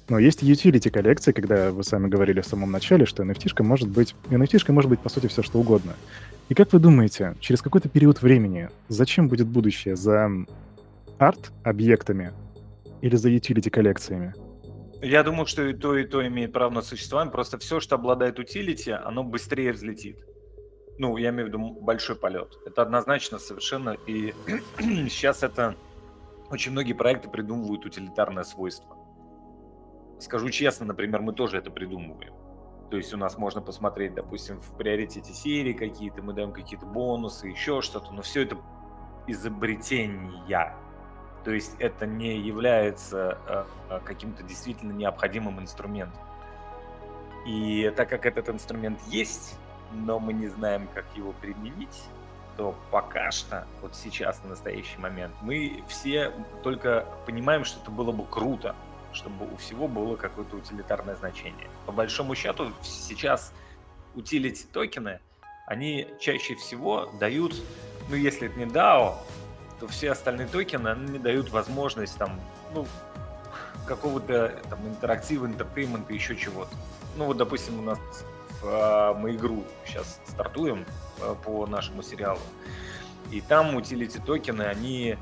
Но есть utility коллекции, когда вы сами говорили в самом начале, что NFT может быть, NFT может быть по сути все что угодно. И как вы думаете, через какой-то период времени, зачем будет будущее за арт-объектами, или за utility коллекциями? Я думаю, что и то, и то имеет право на существование. Просто все, что обладает utility, оно быстрее взлетит. Ну, я имею в виду большой полет. Это однозначно совершенно. И [clears throat] сейчас это очень многие проекты придумывают утилитарное свойство. Скажу честно, например, мы тоже это придумываем. То есть у нас можно посмотреть, допустим, в приоритете серии какие-то, мы даем какие-то бонусы, еще что-то, но все это изобретения. То есть это не является э, каким-то действительно необходимым инструментом. И так как этот инструмент есть, но мы не знаем, как его применить, то пока что, вот сейчас, на настоящий момент, мы все только понимаем, что это было бы круто, чтобы у всего было какое-то утилитарное значение. По большому счету, сейчас утилити токены, они чаще всего дают, ну если это не DAO, то все остальные токены, они дают возможность там, ну, какого-то там интерактива, entertainment а, еще чего-то. Ну вот, допустим, у нас в, а, мы игру сейчас стартуем а, по нашему сериалу, и там utility токены, они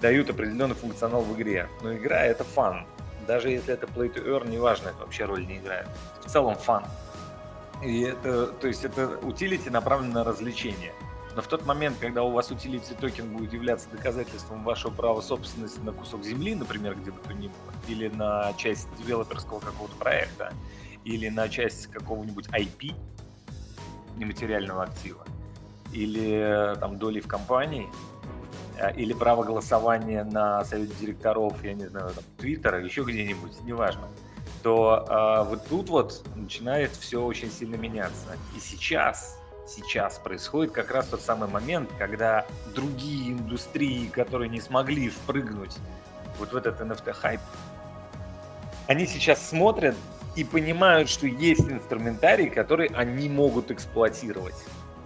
дают определенный функционал в игре. Но игра это fun. Даже если это play to earn, неважно, это вообще роль не играет. В целом fun. И это, то есть это utility направлено на развлечение. Но в тот момент, когда у вас utility токен будет являться доказательством вашего права собственности на кусок земли, например, где бы то ни было, или на часть девелоперского какого-то проекта, или на часть какого-нибудь IP, нематериального актива, или там доли в компании, э, или право голосования на совете директоров, я не знаю, там, Твиттера, еще где-нибудь, неважно, то а, вот тут вот начинает все очень сильно меняться. И сейчас сейчас происходит как раз тот самый момент, когда другие индустрии, которые не смогли впрыгнуть вот в этот NFT-хайп, они сейчас смотрят и понимают, что есть инструментарий, который они могут эксплуатировать.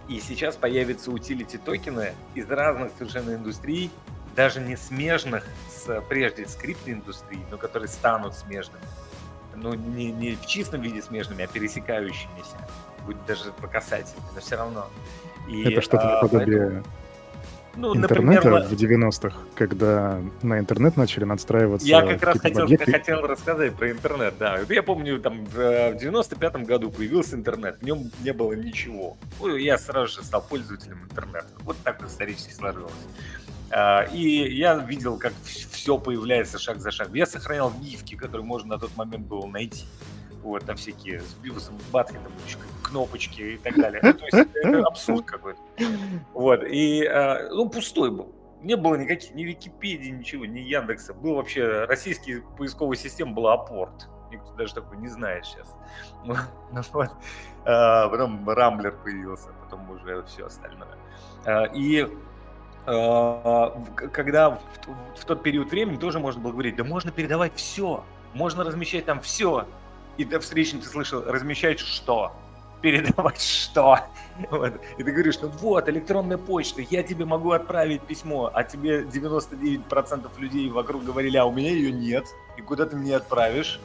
И сейчас появятся утилити токены из разных совершенно индустрий, даже не смежных с прежде с криптоиндустрией, но которые станут смежными. Ну, не, не в чистом виде смежными, а пересекающимися будет даже по касательной, но все равно. И, Это что-то а, наподобие поэтому... ну, интернета например, в 90-х, когда на интернет начали надстраиваться. Я как раз хотел, хотел рассказать про интернет, да. Я помню, там в 95-м году появился интернет, в нем не было ничего. Ну, я сразу же стал пользователем интернета. Вот так исторически сложилось. А, и я видел, как все появляется шаг за шагом. Я сохранял гифки, которые можно на тот момент было найти вот, там всякие с Бивусом, Батхедом, кнопочки и так далее. Ну, то есть это абсурд какой-то. Вот, и, а, ну, пустой был. Не было никаких, ни Википедии, ничего, ни Яндекса. Был вообще, российский поисковая система была Апорт. Никто даже такой не знает сейчас. Вот. А, потом Рамблер появился, потом уже все остальное. А, и когда в, в тот период времени тоже можно было говорить, да можно передавать все, можно размещать там все, и ты встречный ты слышал, размещать что? передавать [laughs] что? Вот. И ты говоришь, ну вот, электронная почта, я тебе могу отправить письмо, а тебе 99% людей вокруг говорили, а у меня ее нет, и куда ты мне отправишь?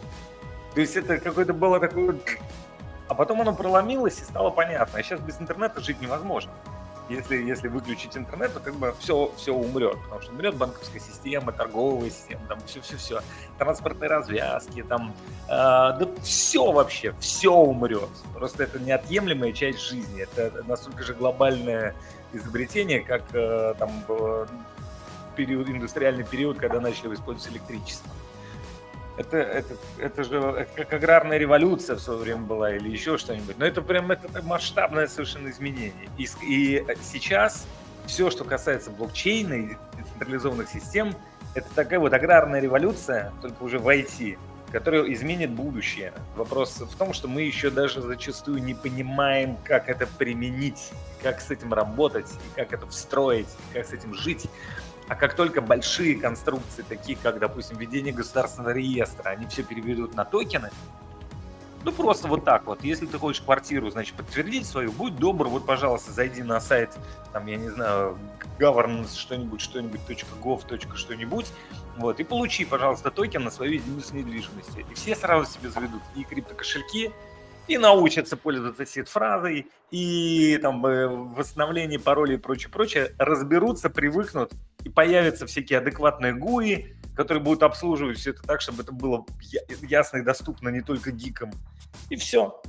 То есть это какое-то было такое... А потом оно проломилось и стало понятно. А сейчас без интернета жить невозможно если, если выключить интернет, то как бы все, все умрет, потому что умрет банковская система, торговая система, там все-все-все, транспортные развязки, там, э, да все вообще, все умрет. Просто это неотъемлемая часть жизни, это настолько же глобальное изобретение, как э, там период, индустриальный период, когда начали использовать электричество это, это, это же это как аграрная революция в свое время была или еще что-нибудь. Но это прям это масштабное совершенно изменение. И, и сейчас все, что касается блокчейна и децентрализованных систем, это такая вот аграрная революция, только уже в IT, которая изменит будущее. Вопрос в том, что мы еще даже зачастую не понимаем, как это применить, как с этим работать, и как это встроить, как с этим жить. А как только большие конструкции, такие как, допустим, введение государственного реестра, они все переведут на токены, ну, просто вот так вот. Если ты хочешь квартиру, значит, подтвердить свою, будь добр, вот, пожалуйста, зайди на сайт, там, я не знаю, governance что-нибудь, что-нибудь, .gov, что-нибудь, вот, и получи, пожалуйста, токен на свою единицу недвижимости. И все сразу себе заведут и криптокошельки, и научатся пользоваться сид-фразой, и там э, восстановление паролей и прочее, прочее, разберутся, привыкнут, и появятся всякие адекватные ГУИ, которые будут обслуживать все это так, чтобы это было ясно и доступно не только гикам. И все.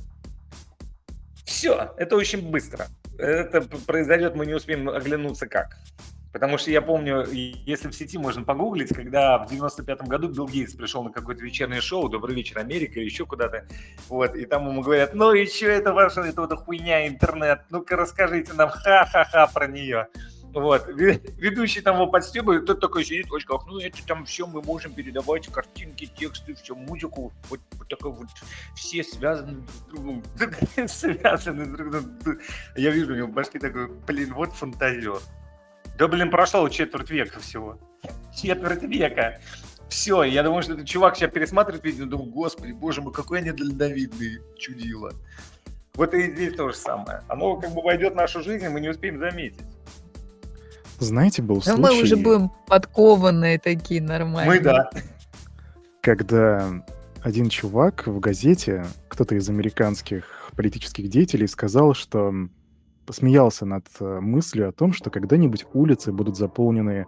Все, это очень быстро. Это произойдет, мы не успеем оглянуться как. Потому что я помню, если в сети можно погуглить, когда в 95-м году Билл Гейтс пришел на какое-то вечернее шоу «Добрый вечер, Америка» или еще куда-то, вот, и там ему говорят, ну и что это ваша, это вот хуйня, интернет, ну-ка расскажите нам ха-ха-ха про нее. Вот. Ведущий там его подстебывает, тот такой сидит, очень как, ну это там все мы можем передавать, картинки, тексты, все, музыку, вот, вот такой вот, все связаны друг с другом, [laughs] связаны друг с другом. Я вижу у него в башке такой, блин, вот фантазер. Да, блин, прошло четверть века всего. Четверть века. Все, я думаю, что этот чувак сейчас пересматривает видео, думаю, господи, боже мой, какой они дальновидный чудило. Вот и здесь то же самое. Оно как бы войдет в нашу жизнь, и мы не успеем заметить. Знаете, был случай... мы уже будем подкованные такие нормальные. Мы да. Когда один чувак в газете, кто-то из американских политических деятелей, сказал, что посмеялся над э, мыслью о том, что когда-нибудь улицы будут заполнены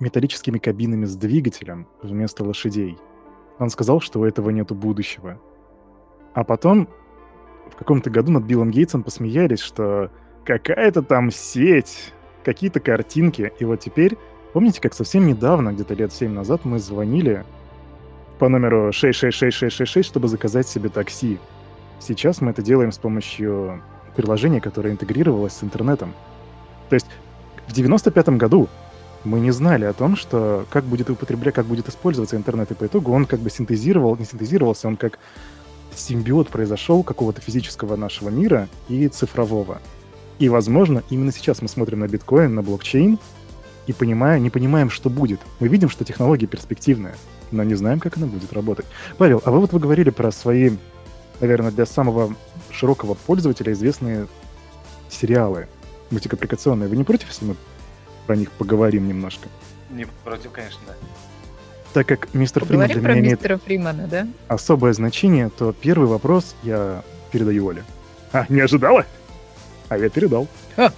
металлическими кабинами с двигателем вместо лошадей. Он сказал, что у этого нету будущего. А потом в каком-то году над Биллом Гейтсом посмеялись, что какая-то там сеть какие-то картинки. И вот теперь, помните, как совсем недавно, где-то лет 7 назад, мы звонили по номеру 666666, чтобы заказать себе такси. Сейчас мы это делаем с помощью приложения, которое интегрировалось с интернетом. То есть в 95 году мы не знали о том, что как будет употреблять, как будет использоваться интернет, и по итогу он как бы синтезировал, не синтезировался, он как симбиот произошел какого-то физического нашего мира и цифрового. И, возможно, именно сейчас мы смотрим на биткоин, на блокчейн, и понимая, не понимаем, что будет. Мы видим, что технология перспективная, но не знаем, как она будет работать. Павел, а вы вот вы говорили про свои, наверное, для самого широкого пользователя известные сериалы мультипликационные. Вы не против, если мы про них поговорим немножко? Не против, конечно, да. Так как мистер Фриман для меня имеет Фримана, да? особое значение, то первый вопрос я передаю Оле. А, не ожидала? А я передал. А,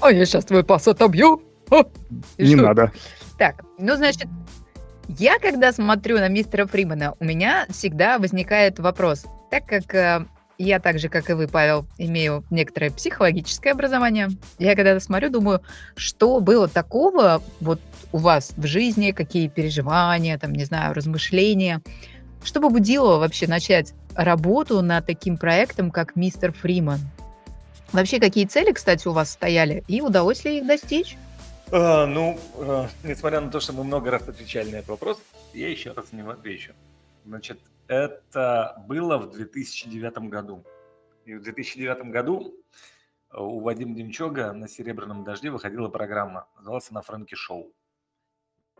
а я сейчас твой пас отобью. А, не что? надо. Так, ну, значит, я, когда смотрю на мистера Фримана, у меня всегда возникает вопрос. Так как э, я так же, как и вы, Павел, имею некоторое психологическое образование, я когда-то смотрю, думаю, что было такого вот у вас в жизни, какие переживания, там, не знаю, размышления, что побудило вообще начать работу над таким проектом, как мистер Фриман? Вообще, какие цели, кстати, у вас стояли, и удалось ли их достичь? А, ну, а, несмотря на то, что мы много раз отвечали на этот вопрос, я еще раз не отвечу. Значит, это было в 2009 году. И в 2009 году у Вадима Демчога на «Серебряном дожде» выходила программа, называлась она «Фрэнки Шоу».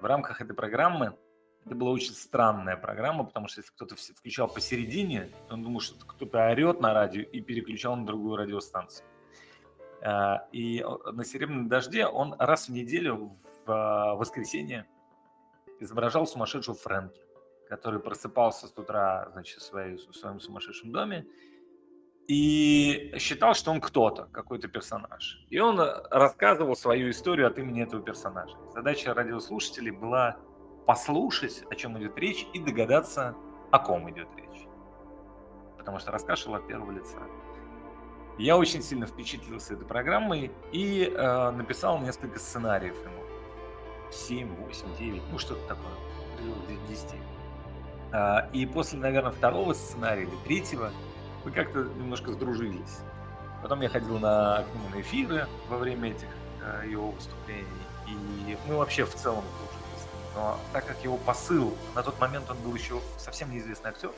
В рамках этой программы это была очень странная программа, потому что если кто-то включал посередине, он думал, что кто-то орет на радио и переключал на другую радиостанцию. А, и на «Серебряном дожде» он раз в неделю в а, воскресенье изображал сумасшедшего Фрэнки, который просыпался с утра значит, в, своей, в своем сумасшедшем доме и считал, что он кто-то, какой-то персонаж. И он рассказывал свою историю от имени этого персонажа. Задача радиослушателей была послушать, о чем идет речь, и догадаться, о ком идет речь. Потому что рассказ шел от первого лица. Я очень сильно впечатлился этой программой и э, написал несколько сценариев ему. 7, 8, 9, ну что-то такое, 10. Э, и после, наверное, второго сценария или третьего мы как-то немножко сдружились. Потом я ходил на, к нему эфиры во время этих э, его выступлений. И мы вообще в целом сдружились но так как его посыл, на тот момент он был еще совсем неизвестный актер,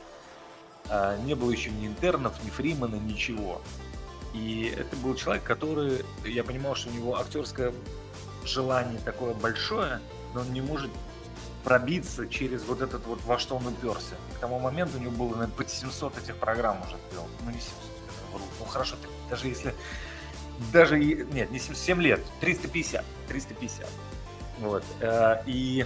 а, не было еще ни интернов, ни Фримана, ничего. И это был человек, который, я понимал, что у него актерское желание такое большое, но он не может пробиться через вот этот вот, во что он уперся. К тому моменту у него было, наверное, под 700 этих программ уже сделано. Ну, не 700, вру. Ну, хорошо, даже если... Даже, нет, не 7, 7 лет, 350, 350. Вот. Э, и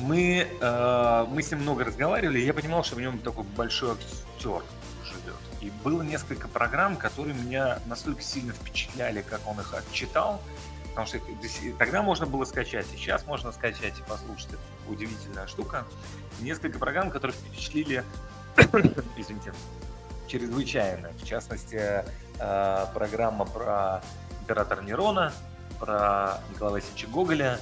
мы, э, мы с ним много разговаривали, и я понимал, что в нем такой большой актер живет. И было несколько программ, которые меня настолько сильно впечатляли, как он их отчитал, потому что тогда можно было скачать, сейчас можно скачать и послушать. Это удивительная штука. Несколько программ, которые впечатлили, [coughs] извините, чрезвычайно. В частности, э, программа про императора Нерона, про Николая Васильевича Гоголя,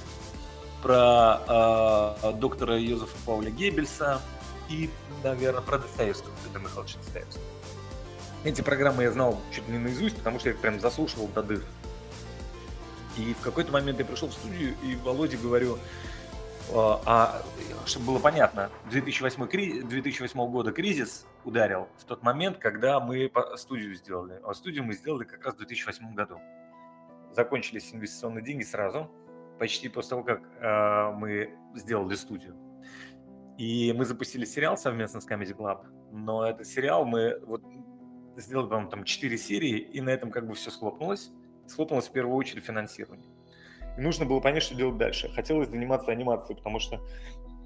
про э, доктора Йозефа Пауля Геббельса и, наверное, про Достоевского, Федора Михайловича Достоевского. Эти программы я знал чуть ли не наизусть, потому что я их прям заслушивал до дыр. И в какой-то момент я пришел в студию и Володе говорю, а, а чтобы было понятно, 2008, 2008 года кризис ударил в тот момент, когда мы студию сделали. А студию мы сделали как раз в 2008 году. Закончились инвестиционные деньги сразу, почти после того, как э, мы сделали студию. И мы запустили сериал совместно с Comedy Club, но этот сериал мы вот сделали, по-моему, там 4 серии, и на этом как бы все схлопнулось. Схлопнулось в первую очередь финансирование. И нужно было понять, что делать дальше. Хотелось заниматься анимацией, потому что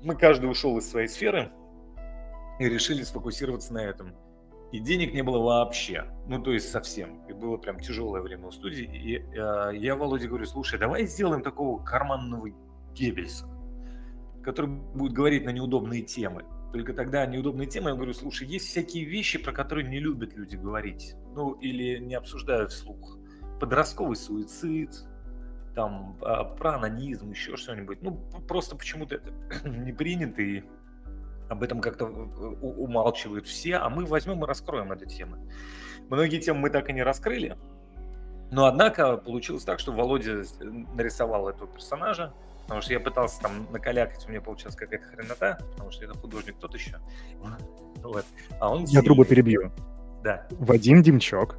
мы каждый ушел из своей сферы и решили сфокусироваться на этом. И денег не было вообще, ну то есть совсем. И было прям тяжелое время у студии. И э, я Володе говорю, слушай, давай сделаем такого карманного Геббельса, который будет говорить на неудобные темы. Только тогда неудобные темы, я говорю, слушай, есть всякие вещи, про которые не любят люди говорить. Ну или не обсуждают вслух. Подростковый суицид, там, а, про анонизм, еще что-нибудь. Ну, просто почему-то это [clears throat] не принято, и об этом как-то умалчивают все, а мы возьмем и раскроем эту тему. Многие темы мы так и не раскрыли, но однако получилось так, что Володя нарисовал этого персонажа, потому что я пытался там накалякать, у меня получилась какая-то хренота, потому что это художник тот еще. Вот. А он я грубо перебью. Да. Вадим Демчок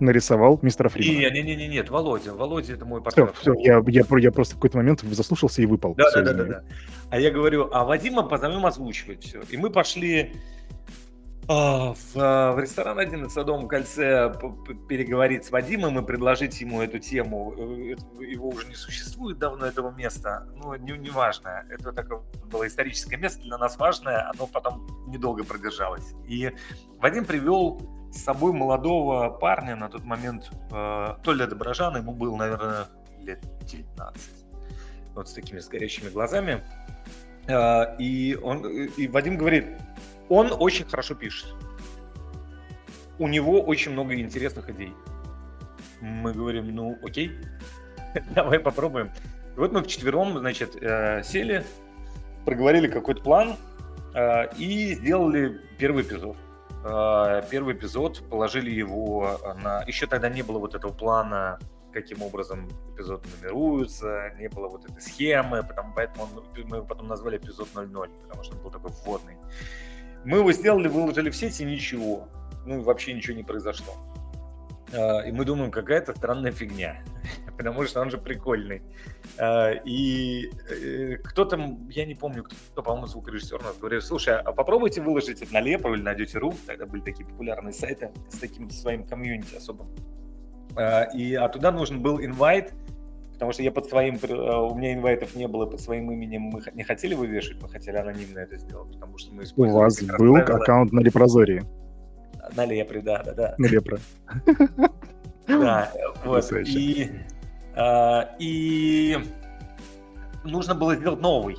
нарисовал мистера Фримана. Не, не, не, не, нет, Володя, Володя это мой партнер. Все, все, я, я, я просто в какой-то момент заслушался и выпал. Да, да, да, да, да. А я говорю, а Вадима позовем озвучивать все. И мы пошли а, в, а, в ресторан один на Садовом кольце переговорить с Вадимом и предложить ему эту тему. Э, его уже не существует давно, этого места. Ну, не, не важно. Это такое было историческое место для нас важное. Оно потом недолго продержалось. И Вадим привел с собой молодого парня на тот момент, э, Толя Доброжан, ему был, наверное, лет 19, вот с такими с горящими глазами. Э, и, он, и Вадим говорит, он очень хорошо пишет. У него очень много интересных идей. Мы говорим, ну окей, [laughs] давай попробуем. И вот мы вчетвером, значит, э, сели, проговорили какой-то план э, и сделали первый эпизод. А, первый эпизод, положили его на... Еще тогда не было вот этого плана, каким образом эпизод нумеруется, не было вот этой схемы, потому, поэтому он, мы его потом назвали эпизод 00, потому что он был такой вводный. Мы его сделали, выложили в сети, ничего. Ну, вообще ничего не произошло. А, и мы думаем, какая-то странная фигня, [laughs] потому что он же прикольный. А, и э, кто-то, я не помню, кто, по-моему, звукорежиссер нас говорил, слушай, а попробуйте выложить это на Лепро или на Дете.ру, тогда были такие популярные сайты с таким своим комьюнити особым. А, и а туда нужен был инвайт, потому что я под своим, э, у меня инвайтов не было под своим именем, мы не хотели вывешивать, мы хотели анонимно это сделать, потому что мы использовали... У вас был аккаунт на Репрозории. На Лепре, да, да, да. На Лепре. Да, [laughs] вот. И, а, и нужно было сделать новый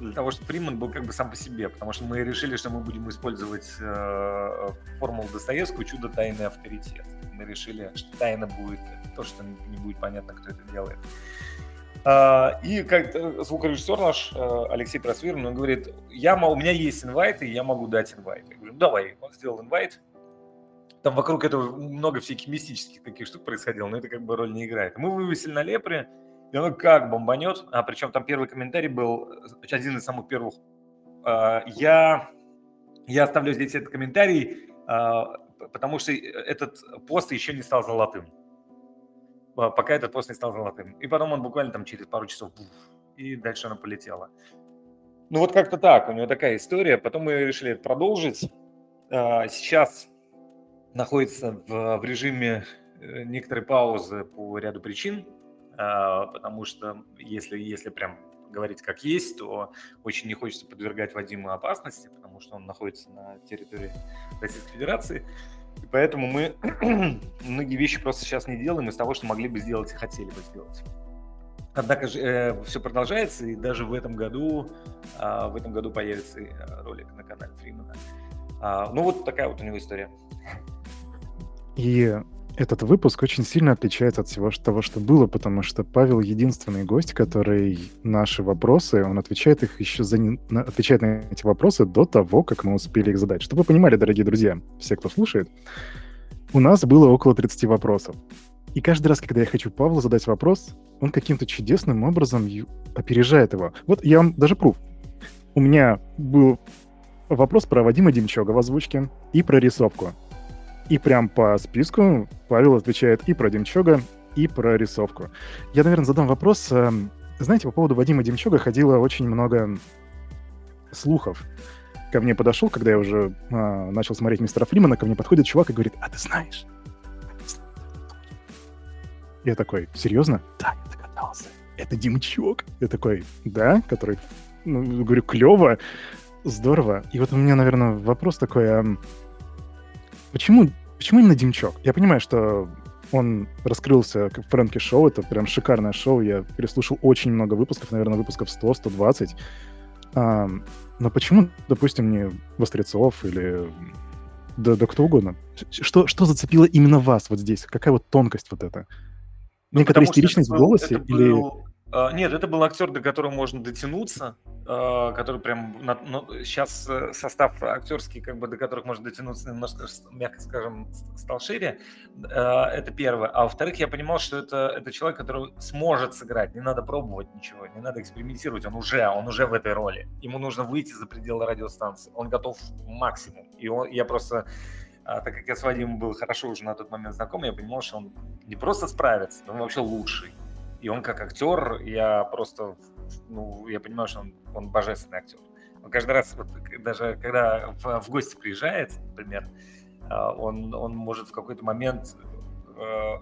для того, чтобы Фриман был как бы сам по себе, потому что мы решили, что мы будем использовать э, формулу Достоевского «Чудо, тайный авторитет». Мы решили, что тайна будет то, что не будет понятно, кто это делает. Uh, и как звукорежиссер наш uh, Алексей Просвирин, он говорит, я, у меня есть инвайт, и я могу дать инвайт. Я говорю, давай. Он сделал инвайт, там вокруг этого много всяких мистических таких штук происходило, но это как бы роль не играет. Мы вывесили на Лепре, и оно как бомбанет. А причем там первый комментарий был, э, один из самых первых. А, я, я оставлю здесь этот комментарий, а, потому что этот пост еще не стал золотым. А, пока этот пост не стал золотым. И потом он буквально там через пару часов, и дальше оно полетело. Ну вот как-то так, у него такая история. Потом мы решили продолжить. Сейчас находится в, в режиме э, некоторой паузы по ряду причин, а, потому что если, если прям говорить как есть, то очень не хочется подвергать Вадиму опасности, потому что он находится на территории Российской Федерации. И поэтому мы [clears throat] многие вещи просто сейчас не делаем из того, что могли бы сделать и хотели бы сделать. Однако же э, все продолжается, и даже в этом году, э, в этом году появится э, ролик на канале Фримана. Э, ну вот такая вот у него история. И этот выпуск очень сильно отличается от всего того, что было, потому что Павел единственный гость, который наши вопросы, он отвечает их еще за отвечает на эти вопросы до того, как мы успели их задать. Чтобы вы понимали, дорогие друзья, все, кто слушает, у нас было около 30 вопросов. И каждый раз, когда я хочу Павлу задать вопрос, он каким-то чудесным образом опережает его. Вот я вам даже пруф. У меня был вопрос про Вадима Демчога в озвучке и про рисовку. И прям по списку Павел отвечает и про Демчога, и про рисовку. Я, наверное, задам вопрос. Эм, знаете, по поводу Вадима Демчога ходило очень много слухов. Ко мне подошел, когда я уже а, начал смотреть мистера Фримана, ко мне подходит чувак и говорит, а ты знаешь? Я такой, серьезно? Да, я догадался. Это Демчок. Я такой, да? Который, ну, говорю, клево, здорово. И вот у меня, наверное, вопрос такой, а почему, почему именно Демчок? Я понимаю, что он раскрылся как Фрэнки Шоу, это прям шикарное шоу, я переслушал очень много выпусков, наверное, выпусков 100, 120. А, но почему, допустим, не Вострецов или да, да кто угодно? Что, что зацепило именно вас вот здесь? Какая вот тонкость вот эта? Ну, Некоторая истеричность в голосе? Это или... был а, нет, это был актер, до которого можно дотянуться, а, который прям ну, сейчас э, состав актерский, как бы до которых можно дотянуться немножко, мягко скажем, стал шире. А, это первое. А во-вторых, я понимал, что это, это человек, который сможет сыграть. Не надо пробовать ничего, не надо экспериментировать. Он уже, он уже в этой роли. Ему нужно выйти за пределы радиостанции. Он готов максимум. И он, я просто так как я с Вадимом был хорошо уже на тот момент знаком, я понимал, что он не просто справится, он вообще лучший. И он как актер, я просто, ну, я понимаю, что он, он божественный актер. Он каждый раз, вот, даже когда в, в гости приезжает, например, а, он, он может в какой-то момент э,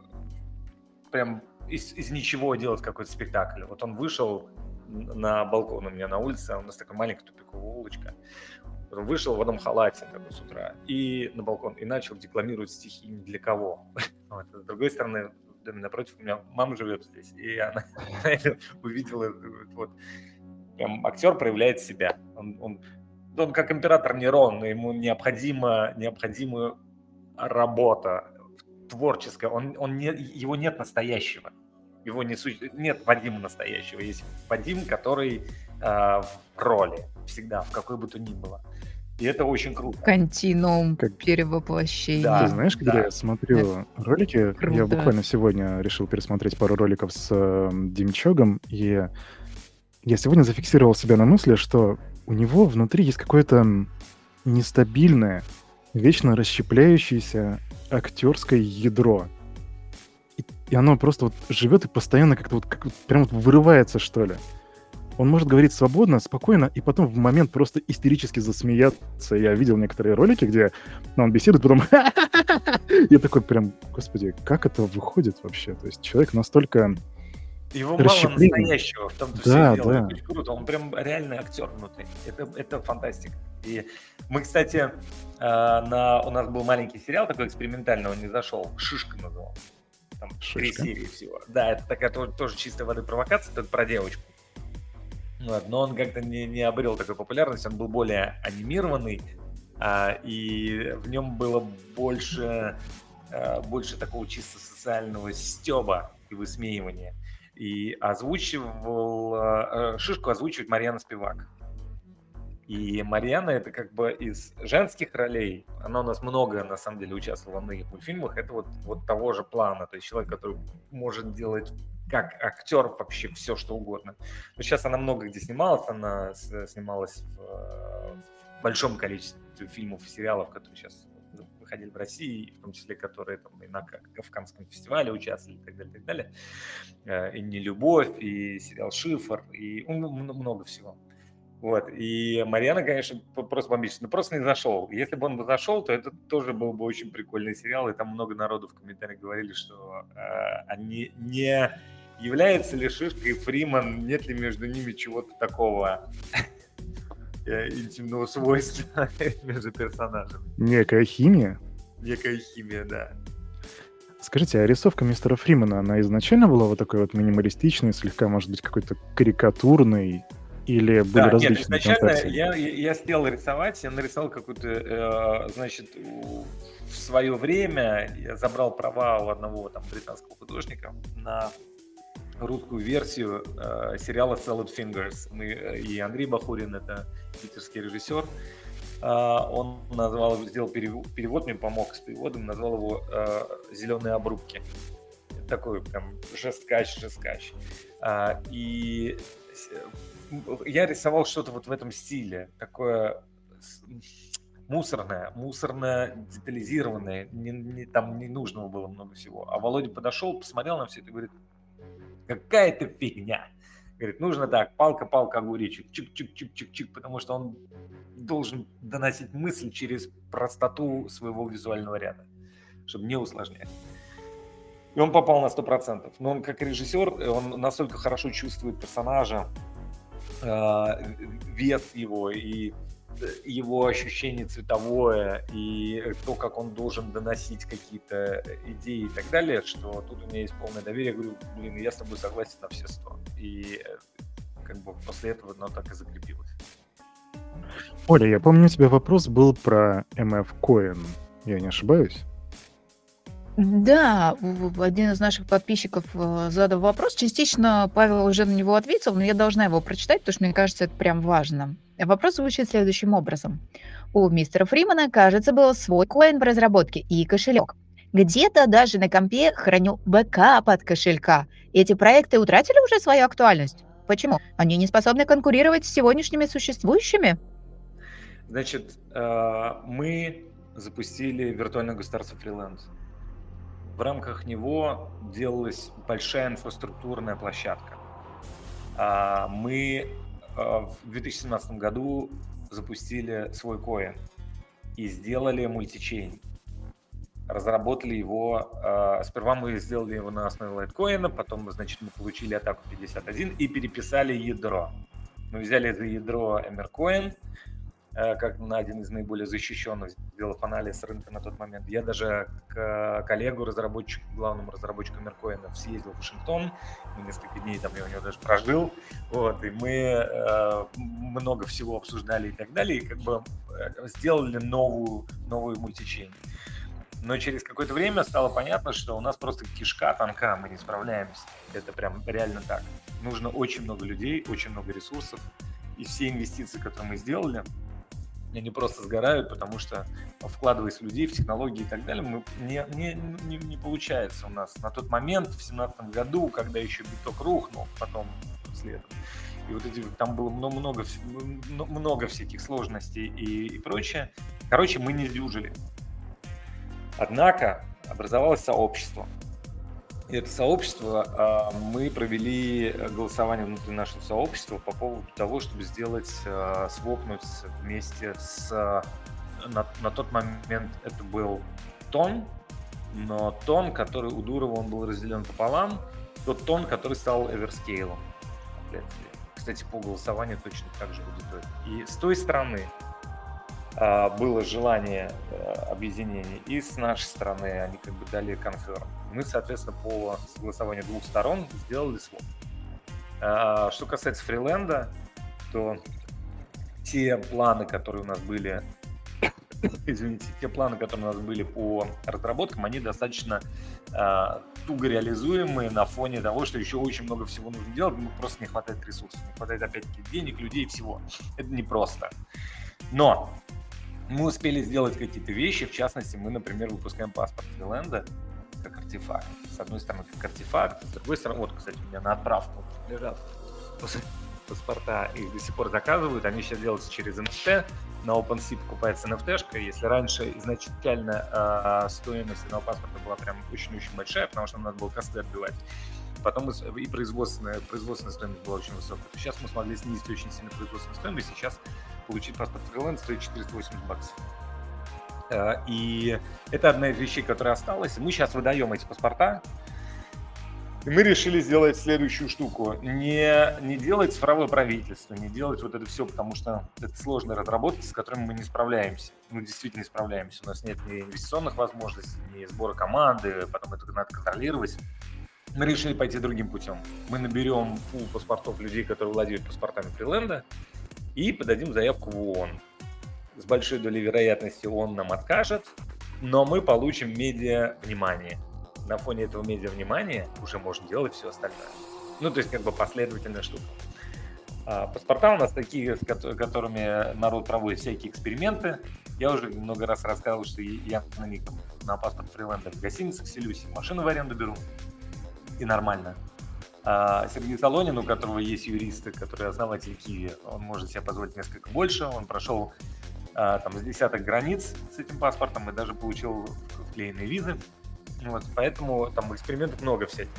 прям из, из ничего делать какой-то спектакль. Вот он вышел на балкон у меня на улице, у нас такая маленькая тупиковая улочка. Он вышел в одном халате такой с утра и на балкон и начал декламировать стихи ни для кого. [laughs] Вот. С другой стороны, доме напротив, у меня мама живет здесь, и она [laughs] увидела, вот, прям актер проявляет себя. Он, он, он как император Нерон, ему необходима, необходима работа творческая, он, он не, его нет настоящего. Его не, нет Вадима настоящего, есть Вадим, который э, в роли всегда, в какой бы то ни было. И это очень круто. Континуум как... перевоплощения. Да, Ты знаешь, когда да. я смотрю это ролики, круто. я буквально сегодня решил пересмотреть пару роликов с э, Димчогом, и я сегодня зафиксировал себя на мысли, что у него внутри есть какое-то нестабильное, вечно расщепляющееся актерское ядро. И, и оно просто вот живет и постоянно как-то вот, как, прям вот вырывается, что ли он может говорить свободно, спокойно, и потом в момент просто истерически засмеяться. Я видел некоторые ролики, где он беседует, потом [laughs] я такой прям, господи, как это выходит вообще? То есть человек настолько его мало настоящего, в том-то да, все дело. Да. Очень круто, он прям реальный актер внутри. Это, это фантастика. И мы, кстати, э, на, у нас был маленький сериал такой экспериментальный, он не зашел, «Шишка» назывался. Там Шишка. три серии всего. Да, это такая тоже, тоже чистая воды провокация, это про девочку. Но он как-то не, не обрел такой популярности, он был более анимированный, а, и в нем было больше, а, больше такого чисто социального стеба и высмеивания. И озвучивал, а, Шишку озвучивает Марьяна Спивак. И Марьяна это как бы из женских ролей, она у нас много, на самом деле, участвовала во многих мультфильмах, это вот, вот того же плана, то есть человек, который может делать как актер вообще все, что угодно. Но сейчас она много где снималась, она снималась в, в большом количестве фильмов и сериалов, которые сейчас выходили в России, в том числе которые там и на Кавказском фестивале участвовали и так далее, и так далее. Э, и «Не любовь», и сериал «Шифр», и ну, много всего. Вот. И Марьяна, конечно, просто бомбический. Но просто не зашел. Если бы он бы зашел, то это тоже был бы очень прикольный сериал. И там много народу в комментариях говорили, что э, они не Является ли Шишка и Фриман, нет ли между ними чего-то такого э, интимного свойства [laughs] между персонажами? Некая химия? Некая химия, да. Скажите, а рисовка мистера Фримана, она изначально была вот такой вот минималистичной, слегка, может быть, какой-то карикатурной, или были да, различные нет, изначально я, я стал рисовать, я нарисовал какую-то, э, значит, в свое время я забрал права у одного там британского художника на русскую версию э, сериала Salad Fingers. Мы, э, и Андрей Бахурин, это питерский режиссер, э, он назвал, сделал перевод, перевод, мне помог с переводом, назвал его э, «Зеленые обрубки». такой прям жесткач, жесткач. А, и я рисовал что-то вот в этом стиле, такое мусорное, мусорное, детализированное, не, не, там не нужно было много всего. А Володя подошел, посмотрел на все это и говорит, какая это фигня. Говорит, нужно так, палка-палка огуречек, чик-чик-чик-чик-чик, потому что он должен доносить мысль через простоту своего визуального ряда, чтобы не усложнять. И он попал на 100%. Но он как режиссер, он настолько хорошо чувствует персонажа, э, вес его и его ощущение цветовое и то, как он должен доносить какие-то идеи и так далее, что тут у меня есть полное доверие. Я говорю, блин, я с тобой согласен на все сто. И э, как бы после этого оно так и закрепилось. Оля, я помню, у тебя вопрос был про MF Coin. Я не ошибаюсь? Да, один из наших подписчиков э, задал вопрос. Частично Павел уже на него ответил, но я должна его прочитать, потому что мне кажется, это прям важно. Вопрос звучит следующим образом. У мистера Фримана, кажется, был свой coin в разработке и кошелек. Где-то даже на компе храню бэкап от кошелька. Эти проекты утратили уже свою актуальность. Почему? Они не способны конкурировать с сегодняшними существующими? Значит, э, мы запустили виртуальное государство фриланс. В рамках него делалась большая инфраструктурная площадка. А, мы а, в 2017 году запустили свой коин и сделали мультичейн. Разработали его, а, сперва мы сделали его на основе лайткоина, потом, значит, мы получили атаку 51 и переписали ядро. Мы взяли это ядро Emercoin, Э, как на один из наиболее защищенных, сделав анализ рынка на тот момент. Я даже к коллегу, разработчику, главному разработчику Меркоинов съездил в Вашингтон, несколько дней там я у него даже прожил, вот, и мы э, много всего обсуждали и так далее, и как бы э, сделали новую, новую мультичейн. Но через какое-то время стало понятно, что у нас просто кишка тонка, мы не справляемся. Это прям реально так. Нужно очень много людей, очень много ресурсов, и все инвестиции, которые мы сделали, они просто сгорают, потому что вкладываясь в людей, в технологии и так далее, мы, не, не, не, не получается у нас. На тот момент, в 2017 году, когда еще биток рухнул, потом следом, и вот эти, там было много, много, много всяких сложностей и, и прочее. Короче, мы не сдюжили. Однако образовалось сообщество – это сообщество, а, мы провели голосование внутри нашего сообщества по поводу того, чтобы сделать, а, свопнуть вместе с... На, на тот момент это был тон, но тон, который у Дурова, он был разделен пополам, тот тон, который стал Эверскейлом. Кстати, по голосованию точно так же будет. И с той стороны а, было желание э, объединения, и с нашей стороны они как бы дали конферм. Мы, соответственно, по согласованию двух сторон сделали своп. А, что касается фриленда, то те планы, которые у нас были, [coughs] извините, те планы, которые у нас были по разработкам, они достаточно э, туго реализуемые на фоне того, что еще очень много всего нужно делать, ну, просто не хватает ресурсов, не хватает, опять-таки, денег, людей, всего. Это непросто. Но мы успели сделать какие-то вещи, в частности, мы, например, выпускаем паспорт Фриленда как артефакт. С одной стороны, как артефакт, с другой стороны, вот, кстати, у меня на отправку лежат паспорта, их до сих пор заказывают, они сейчас делаются через NFT, на OpenSea покупается NFT-шка, если раньше изначально э, стоимость одного паспорта была прям очень-очень большая, потому что нам надо было косты отбивать, потом и производственная, производственная стоимость была очень высокая. Сейчас мы смогли снизить очень сильно производственную стоимость, сейчас получить паспорт Freelance стоит 480 баксов. Э, и это одна из вещей, которая осталась. Мы сейчас выдаем эти паспорта, и мы решили сделать следующую штуку. Не, не делать цифровое правительство, не делать вот это все, потому что это сложные разработки, с которыми мы не справляемся. Мы действительно не справляемся. У нас нет ни инвестиционных возможностей, ни сбора команды, потом это надо контролировать. Мы решили пойти другим путем. Мы наберем фул паспортов людей, которые владеют паспортами Фриленда, и подадим заявку в ООН. С большой долей вероятности он нам откажет, но мы получим медиа внимание. На фоне этого медиа внимания уже можно делать все остальное. Ну, то есть как бы последовательная штука. А паспорта у нас такие, с которыми народ проводит всякие эксперименты. Я уже много раз рассказывал, что я на них на паспорт фриленда в гостиницах селюсь, машину в аренду беру. и нормально. А Сергею Солонину, у которого есть юристы, который основатель Киви, он может себе позволить несколько больше. Он прошел а, там с десяток границ с этим паспортом и даже получил вклеенные визы. Вот, поэтому там экспериментов много всяких.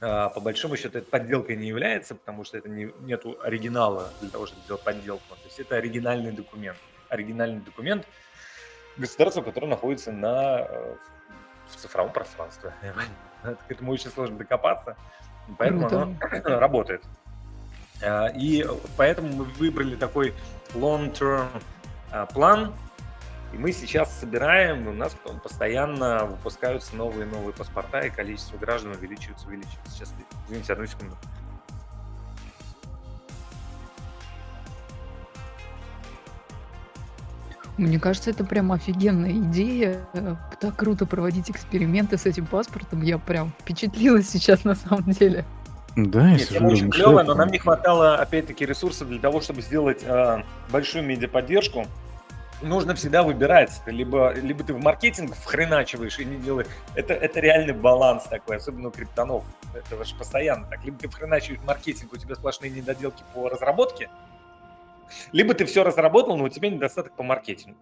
А, по большому счету это подделкой не является, потому что это не, нету оригинала для того, чтобы сделать подделку. То есть это оригинальный документ. Оригинальный документ государства, которое находится на, э, в цифровом пространстве. [laughs] К этому очень сложно докопаться, поэтому Круто. оно [clears throat] работает. А, и поэтому мы выбрали такой long-term а, план, и мы сейчас собираем, у нас постоянно выпускаются новые и новые паспорта, и количество граждан увеличивается, увеличивается. Сейчас, извините, одну секунду. Мне кажется, это прям офигенная идея. Так круто проводить эксперименты с этим паспортом. Я прям впечатлилась сейчас на самом деле. Да, Нет, тема очень клевая, но нам не хватало, опять-таки, ресурсов для того, чтобы сделать э, большую медиаподдержку. Нужно всегда выбирать. Либо, либо ты в маркетинг вхреначиваешь и не делаешь. Это, это реальный баланс такой, особенно у криптонов. Это же постоянно так. Либо ты вхреначиваешь маркетинг, у тебя сплошные недоделки по разработке, либо ты все разработал, но у тебя недостаток по маркетингу.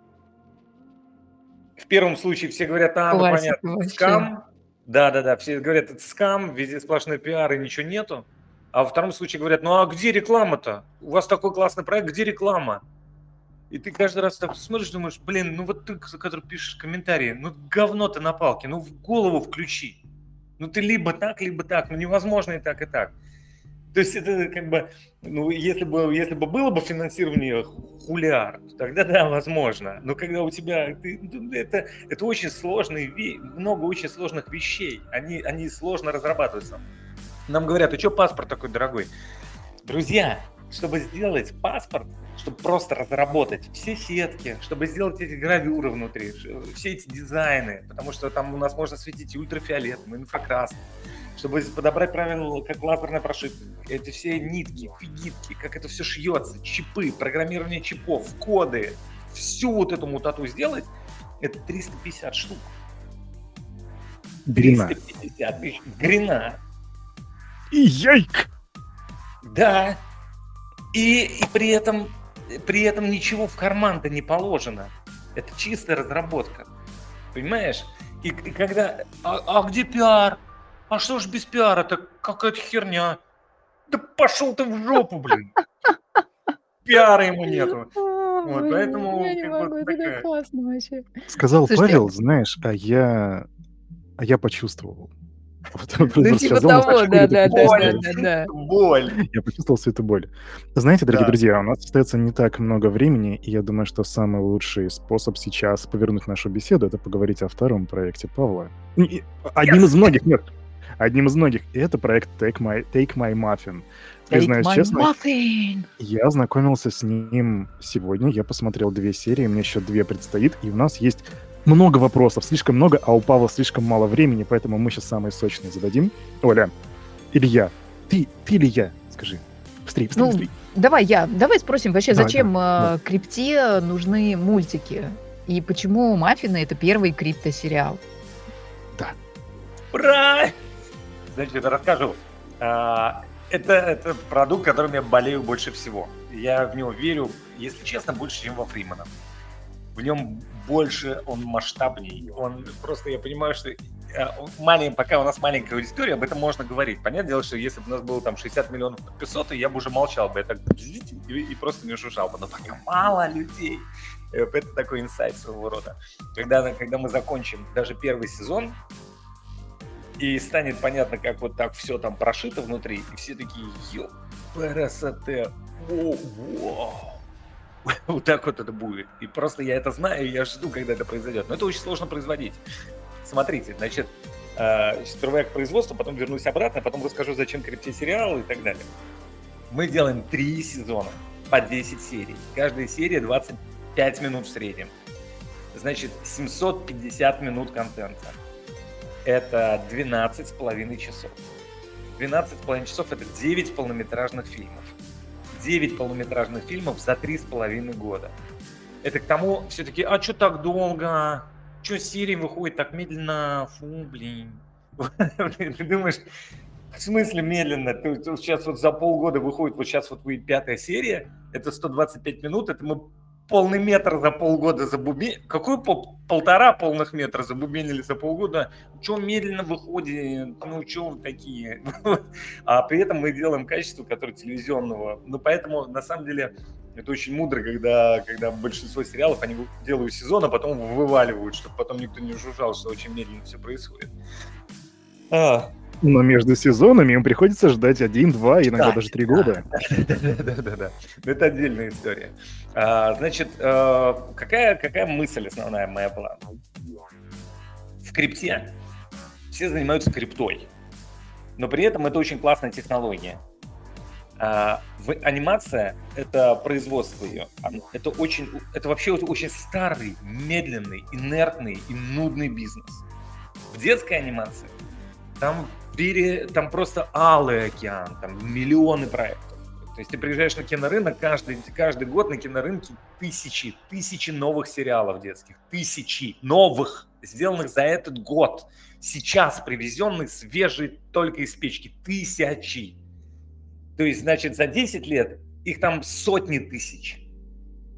В первом случае все говорят, а, ну понятно, скам, да-да-да, все говорят, это скам, везде сплошной пиар и ничего нету. А во втором случае говорят, ну а где реклама-то? У вас такой классный проект, где реклама? И ты каждый раз так смотришь, думаешь, блин, ну вот ты, который пишешь комментарии, ну говно ты на палке, ну в голову включи. Ну ты либо так, либо так, ну невозможно и так, и так. То есть это как бы, ну, если бы, если бы было бы финансирование хулиар, тогда да, возможно. Но когда у тебя, ты, ну, это, это очень сложные, много очень сложных вещей. Они, они сложно разрабатываются. Нам говорят, а что паспорт такой дорогой? Друзья, чтобы сделать паспорт, чтобы просто разработать все сетки, чтобы сделать эти гравюры внутри, все эти дизайны, потому что там у нас можно светить и ультрафиолетом, инфракрасным, чтобы подобрать правильно, как лазерная прошивка, эти все нитки, фигитки, как это все шьется, чипы, программирование чипов, коды, всю вот эту мутату сделать, это 350 штук. Грина. 350 тысяч. Грина. И яйк. Да. И, и при этом при этом ничего в карман-то не положено. Это чистая разработка. Понимаешь? И, и когда... А, а где пиар? А что ж без пиара? Это какая-то херня. Да пошел ты в жопу, блин. Пиара ему нету. Вот, поэтому... Я не могу, это такая... классно вообще. Сказал Слушайте, Павел, знаешь, а я... А я почувствовал. Ну, типа того, да, да, да, да, Боль. Я почувствовал всю эту боль. Знаете, дорогие друзья, у нас остается не так много времени, и я думаю, что самый лучший способ сейчас повернуть нашу беседу — это поговорить о втором проекте Павла. Одним из многих, нет, одним из многих. И это проект Take My, Take My Muffin. Признаюсь честно, muffin. я ознакомился с ним сегодня, я посмотрел две серии, мне еще две предстоит, и у нас есть много вопросов, слишком много, а у Павла слишком мало времени, поэтому мы сейчас самые сочные зададим. Оля, Илья, ты, ты или я? Скажи. Быстрее, быстрее, ну, быстрее. Давай я. Давай спросим вообще, давай, зачем давай, э, крипте нужны мультики? И почему «Маффины» — это первый криптосериал? Да. Ура! Значит, расскажу. А, это, это продукт, которым я болею больше всего. Я в него верю, если честно, больше, чем во Фримана. В нем больше, он масштабней. Он просто, я понимаю, что э, маленький, пока у нас маленькая аудитория, об этом можно говорить. Понятное дело, что если бы у нас было там 60 миллионов подписоты, я бы уже молчал бы, я так и, и просто не шушал бы. Но пока мало людей, это такой инсайт своего рода. Когда, когда мы закончим даже первый сезон, и станет понятно, как вот так все там прошито внутри, и все такие, ё, красота, о, вау. [laughs] Вот так вот это будет. И просто я это знаю, я жду, когда это произойдет. Но это очень сложно производить. Смотрите, значит, э, сперва к производству, потом вернусь обратно, потом расскажу, зачем крипте сериал и так далее. Мы делаем три сезона по 10 серий. Каждая серия 25 минут в среднем. Значит, 750 минут контента это 12 с половиной часов. 12 с половиной часов это 9 полнометражных фильмов. 9 полнометражных фильмов за 3,5 года. Это к тому все-таки, а что так долго? Что серии выходит так медленно? Фу, [laughs] блин. Ты думаешь, в смысле медленно? Ты, сейчас вот за полгода выходит, вот сейчас вот выйдет пятая серия, это 125 минут, это мы полный метр за полгода забубенили. Какой пол, полтора полных метра забубенили за полгода? Чего медленно выходит? Ну, вы такие? [laughs] а при этом мы делаем качество, которое телевизионного. Ну, поэтому, на самом деле, это очень мудро, когда, когда большинство сериалов, они делают сезон, а потом вываливают, чтобы потом никто не жужжал, что очень медленно все происходит. А, но между сезонами им приходится ждать один, два, иногда да, даже три года. [laughs] Да-да-да. Это отдельная история. А, значит, э, какая, какая мысль основная моя была? В крипте все занимаются криптой, но при этом это очень классная технология. А, в, анимация — это производство ее. Это, очень, это вообще очень старый, медленный, инертный и нудный бизнес. В детской анимации там пере, там просто алый океан, там миллионы проектов. То есть ты приезжаешь на кинорынок, каждый, каждый год на кинорынке тысячи, тысячи новых сериалов детских, тысячи новых, сделанных за этот год, сейчас привезенных свежие только из печки, тысячи. То есть, значит, за 10 лет их там сотни тысяч.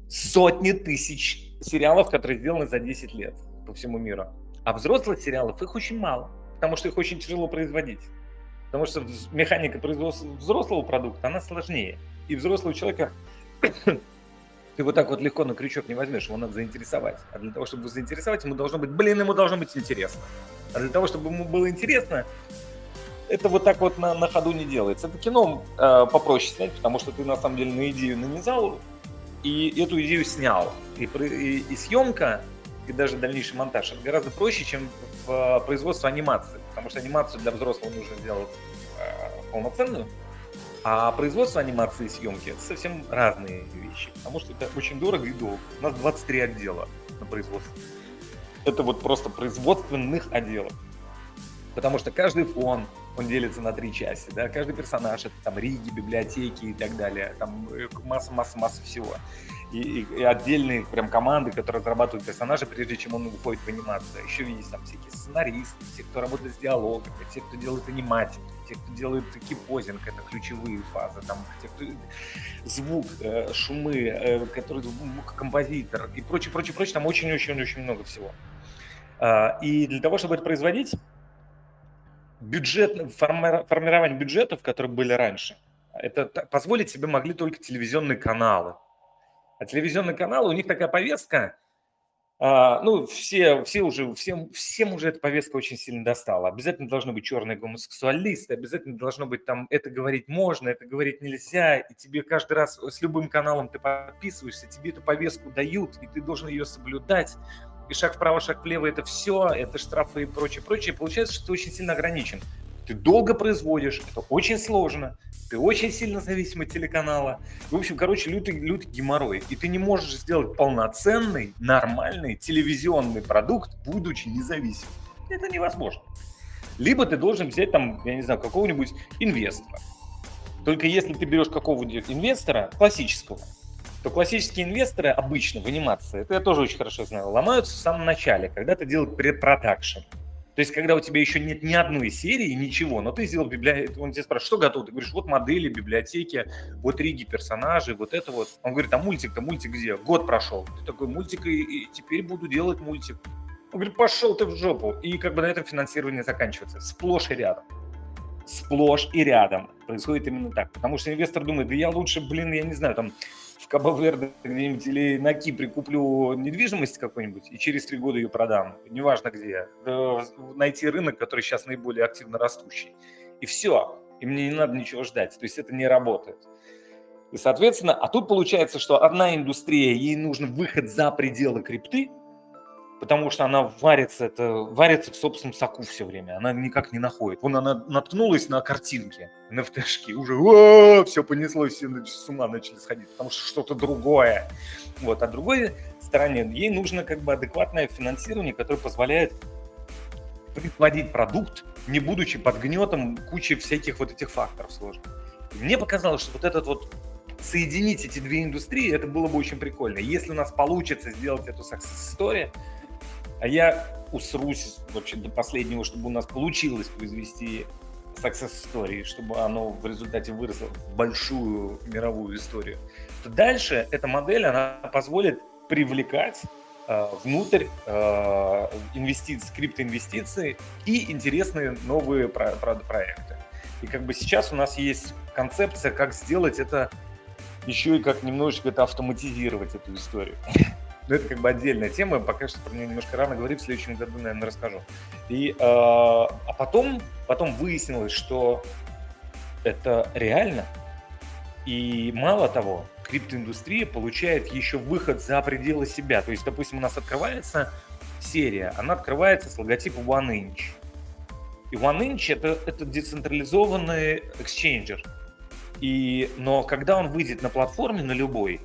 Сотни тысяч сериалов, которые сделаны за 10 лет по всему миру. А взрослых сериалов их очень мало потому что их очень тяжело производить. Потому что механика производства взрослого продукта, она сложнее. И взрослого человека [coughs] ты вот так вот легко на крючок не возьмешь, его надо заинтересовать. А для того, чтобы его заинтересовать, ему должно быть, блин, ему должно быть интересно. А для того, чтобы ему было интересно, это вот так вот на, на ходу не делается. Это кино э, попроще снять, потому что ты на самом деле на идею нанизал и эту идею снял. И, и, и съемка и даже дальнейший монтаж. Это гораздо проще, чем э, производстве анимации, потому что анимацию для взрослого нужно сделать э, полноценную, а производство анимации и съемки это совсем разные вещи, потому что это очень дорого и долго. У нас 23 отдела на производстве. Это вот просто производственных отделов. Потому что каждый фон, он делится на три части, да, каждый персонаж, это там риги, библиотеки и так далее, там масса-масса-масса всего и, и, и отдельные прям команды, которые разрабатывают персонажа, прежде чем он выходит в анимацию. Еще есть там всякие сценаристы, те, кто работает с диалогами, те, кто делает аниматику, те, кто делает кипозинг, это ключевые фазы, там, те, кто звук, э, шумы, э, который композитор и прочее, прочее, прочее, там очень-очень-очень много всего. Э, и для того, чтобы это производить, бюджет, форми, формирование бюджетов, которые были раньше, это позволить себе могли только телевизионные каналы. А телевизионные каналы, у них такая повестка, а, ну, все, все уже, всем, всем уже эта повестка очень сильно достала. Обязательно должны быть черные гомосексуалисты, обязательно должно быть там, это говорить можно, это говорить нельзя, и тебе каждый раз с любым каналом ты подписываешься, тебе эту повестку дают, и ты должен ее соблюдать. И шаг вправо, шаг влево, это все, это штрафы и прочее, прочее. Получается, что ты очень сильно ограничен. Ты долго производишь, это очень сложно, ты очень сильно зависим от телеканала. В общем, короче, лютый, лютый геморрой. И ты не можешь сделать полноценный, нормальный телевизионный продукт, будучи независимым. Это невозможно. Либо ты должен взять там, я не знаю, какого-нибудь инвестора. Только если ты берешь какого-нибудь инвестора классического, то классические инвесторы обычно в анимации, это я тоже очень хорошо знаю, ломаются в самом начале, когда ты делаешь предпродакшн. То есть, когда у тебя еще нет ни одной серии, ничего, но ты сделал библиотеку, он тебя спрашивает, что готов? Ты говоришь, вот модели, библиотеки, вот риги персонажей, вот это вот. Он говорит, а мультик-то, мультик где? Год прошел. Ты такой, мультик, и, и теперь буду делать мультик. Он говорит, пошел ты в жопу. И как бы на этом финансирование заканчивается. Сплошь и рядом. Сплошь и рядом происходит именно так. Потому что инвестор думает, да я лучше, блин, я не знаю, там в Кабо-Верде где-нибудь или на Кипре куплю недвижимость какую-нибудь и через три года ее продам, неважно где, найти рынок, который сейчас наиболее активно растущий. И все, и мне не надо ничего ждать, то есть это не работает. И, соответственно, а тут получается, что одна индустрия, ей нужен выход за пределы крипты, потому что она варится, это, варится в собственном соку все время, она никак не находит. Вон она наткнулась на картинки, на ftшки, уже все понеслось, все с ума начали сходить, потому что что-то другое. Вот. А другой стороне, ей нужно как бы адекватное финансирование, которое позволяет производить продукт, не будучи под гнетом кучи всяких вот этих факторов сложных. И мне показалось, что вот этот вот соединить эти две индустрии, это было бы очень прикольно. Если у нас получится сделать эту success story, А я усрусь вообще до последнего, чтобы у нас получилось произвести success story, чтобы оно в результате выросло в большую мировую историю, то дальше эта модель, она позволит привлекать э, внутрь э, инвестиций, криптоинвестиции и интересные новые про, про, проекты. И как бы сейчас у нас есть концепция, как сделать это еще и как немножечко это автоматизировать, эту историю. Но это как бы отдельная тема, пока что про нее немножко рано говорить, в следующем году, наверное, расскажу. И, э, а потом, потом выяснилось, что это реально. И мало того, криптоиндустрия получает еще выход за пределы себя. То есть, допустим, у нас открывается серия, она открывается с логотипом OneInch. И OneInch это, это децентрализованный эксченджер. И, но когда он выйдет на платформе, на любой,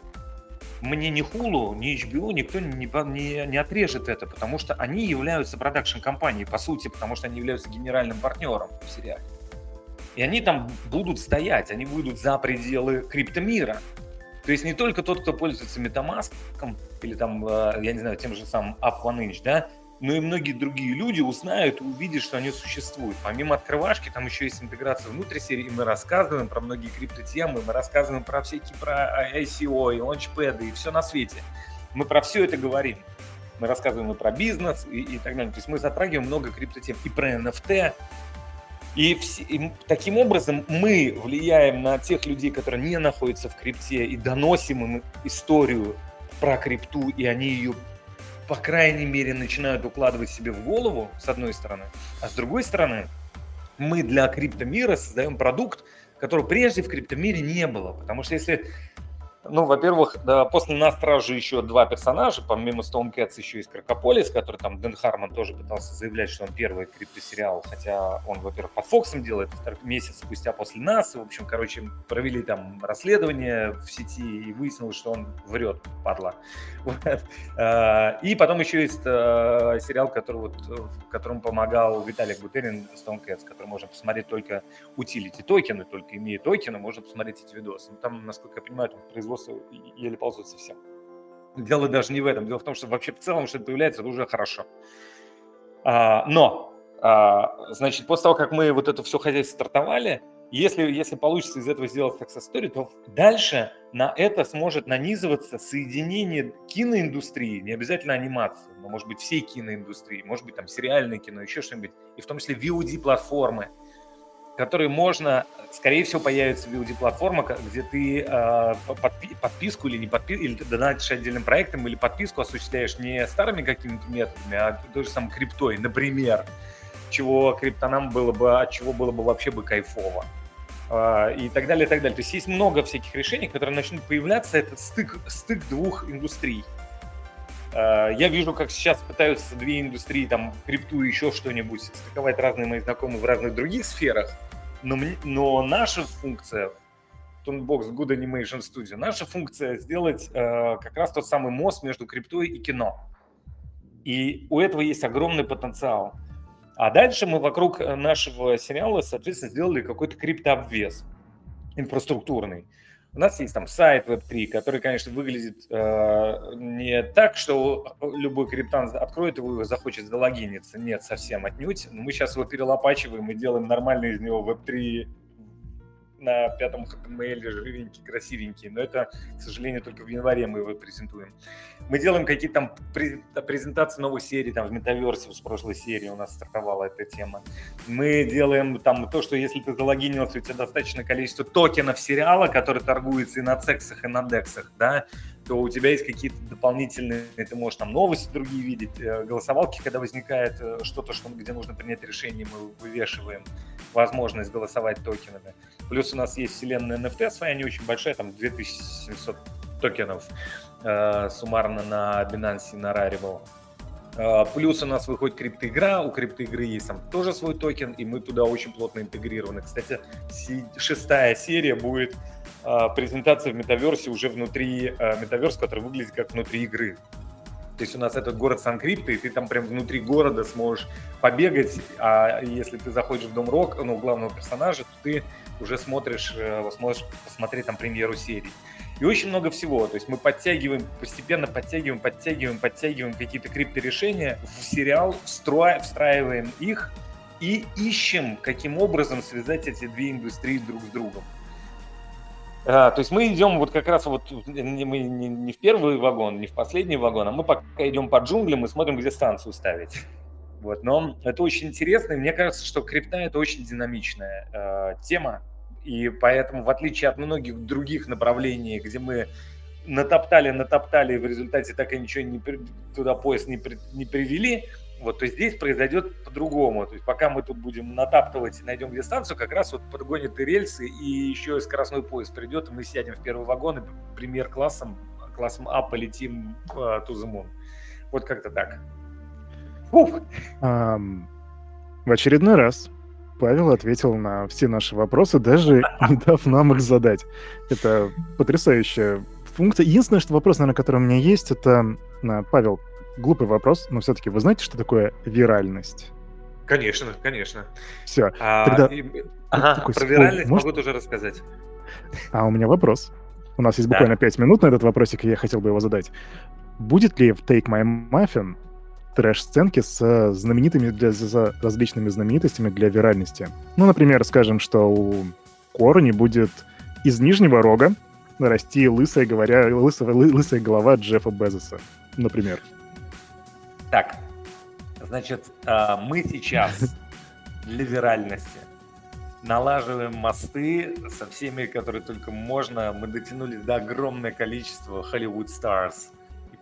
мне ни Hulu, ни HBO никто не, не, не отрежет это, потому что они являются продакшн-компанией, по сути, потому что они являются генеральным партнером в сериале. И они там будут стоять, они выйдут за пределы криптомира. То есть не только тот, кто пользуется MetaMask или там, э, я не знаю, тем же самым Up One Inch, да, но и многие другие люди узнают и увидят, что они существуют. Помимо открывашки, там еще есть интеграция внутрь серии, мы рассказываем про многие криптотемы, мы рассказываем про всякие, про ICO, и лаунчпэды, и все на свете. Мы про все это говорим. Мы рассказываем и про бизнес, и, и так далее. То есть мы затрагиваем много криптотем, и про NFT, и, все, и таким образом мы влияем на тех людей, которые не находятся в крипте, и доносим им историю про крипту, и они ее по крайней мере, начинают укладывать себе в голову, с одной стороны, а с другой стороны, мы для криптомира создаем продукт, который прежде в криптомире не было. Потому что если ну, во-первых, да, после нас стражи еще два персонажа, помимо Stormcats еще есть Кракополис, который там Дэн Харман тоже пытался заявлять, что он первый криптосериал, хотя он, во-первых, под Фоксом делает, месяц спустя после нас, в общем, короче, провели там расследование в сети и выяснилось, что он врет, падла. [laughs] А, и потом еще есть а, сериал, который вот, в котором помогал Виталий Бутерин, Stormcats, который можно посмотреть только утилити токены, только имея токены, можно посмотреть эти видосы. Там, насколько я понимаю, там производство еле ползут совсем. Дело даже не в этом. Дело в том, что вообще в целом, что это появляется, это уже хорошо. А, но, а, значит, после того, как мы вот это все хозяйство стартовали, если, если получится из этого сделать success story, то дальше на это сможет нанизываться соединение киноиндустрии, не обязательно анимации, но может быть всей киноиндустрии, может быть там сериальное кино, еще что-нибудь, и в том числе VOD-платформы, которые можно, скорее всего, появится VOD-платформа, где ты э, подпи- подписку или не подписку, или ты донатишь отдельным проектом, или подписку осуществляешь не старыми какими-то методами, а той же самой криптой, например, чего криптонам было бы, от чего было бы вообще бы кайфово. Uh, и так далее, и так далее. То есть есть много всяких решений, которые начнут появляться. Это стык, стык двух индустрий. Uh, я вижу, как сейчас пытаются две индустрии, там, крипту и еще что-нибудь, стыковать разные мои знакомые в разных других сферах. Но, но наша функция, Toonbox Good Animation Studio, наша функция сделать э, как раз тот самый мост между криптой и кино. И у этого есть огромный потенциал. А дальше мы вокруг нашего сериала, соответственно, сделали какой-то криптообвес инфраструктурный. У нас есть там сайт Web3, который, конечно, выглядит э, не так, что любой криптан откроет его и захочет залогиниться. Нет, совсем отнюдь. Мы сейчас его перелопачиваем и делаем нормальный из него Web3 на пятом HTML живенький, красивенький, но это, к сожалению, только в январе мы его презентуем. Мы делаем какие-то там презентации новой серии, там в Metaverse с прошлой серии у нас стартовала эта тема. Мы делаем там то, что если ты залогинился, у тебя достаточное количество токенов сериала, который торгуется и на цексах, и на дексах, да, то у тебя есть какие-то дополнительные, ты можешь там новости другие видеть, э, голосовалки, когда возникает э, что-то, что, где нужно принять решение, мы вывешиваем возможность голосовать токенами. Плюс у нас есть вселенная NFT своя, не очень большая, там 2700 токенов э, суммарно на Binance и на Rarible. Э, плюс у нас выходит криптоигра, у криптоигры есть там тоже свой токен, и мы туда очень плотно интегрированы. Кстати, шестая серия будет э, презентация в метаверсе уже внутри э, метаверс, который выглядит как внутри игры. То есть у нас этот город Сан-Крипто, и ты там прям внутри города сможешь побегать, а если ты заходишь в Дом Рок, ну, главного персонажа, то ты уже смотришь, сможешь посмотреть там премьеру серии. и очень много всего. То есть мы подтягиваем, постепенно подтягиваем, подтягиваем, подтягиваем какие-то крипторешения в сериал, встро... встраиваем их и ищем, каким образом связать эти две индустрии друг с другом. А, то есть мы идем вот как раз вот не, мы не, не в первый вагон, не в последний вагон, а мы пока идем по джунглям и смотрим, где станцию ставить. Вот, но это очень интересно, и мне кажется, что крипта это очень динамичная э, тема, и поэтому, в отличие от многих других направлений, где мы натоптали, натоптали, и в результате так и ничего не, туда поезд не, при, не привели, вот, то здесь произойдет по-другому. То есть пока мы тут будем натаптывать и найдем где станцию, как раз вот подгонят и рельсы, и еще и скоростной поезд придет, и мы сядем в первый вагон и пример классом, А полетим to the moon. Вот как-то так. Um, в очередной раз Павел ответил на все наши вопросы, даже [laughs] не дав нам их задать. Это потрясающая функция. Единственное, что вопрос, наверное, который у меня есть, это, Павел, глупый вопрос, но все-таки вы знаете, что такое виральность? Конечно, конечно. Все. А, тогда... и... Ага, такой, про виральность может... могу тоже рассказать. А у меня вопрос. У нас есть буквально да. 5 минут на этот вопросик, и я хотел бы его задать. Будет ли в Take My Muffin трэш-сценки с знаменитыми для с различными знаменитостями для виральности? Ну, например, скажем, что у Корни будет из Нижнего Рога расти лысая, говоря, лысая, лысая голова Джеффа Безоса, например. Так, значит, а, мы сейчас для виральности налаживаем мосты со всеми, которые только можно. Мы дотянули до огромное количества Hollywood Stars.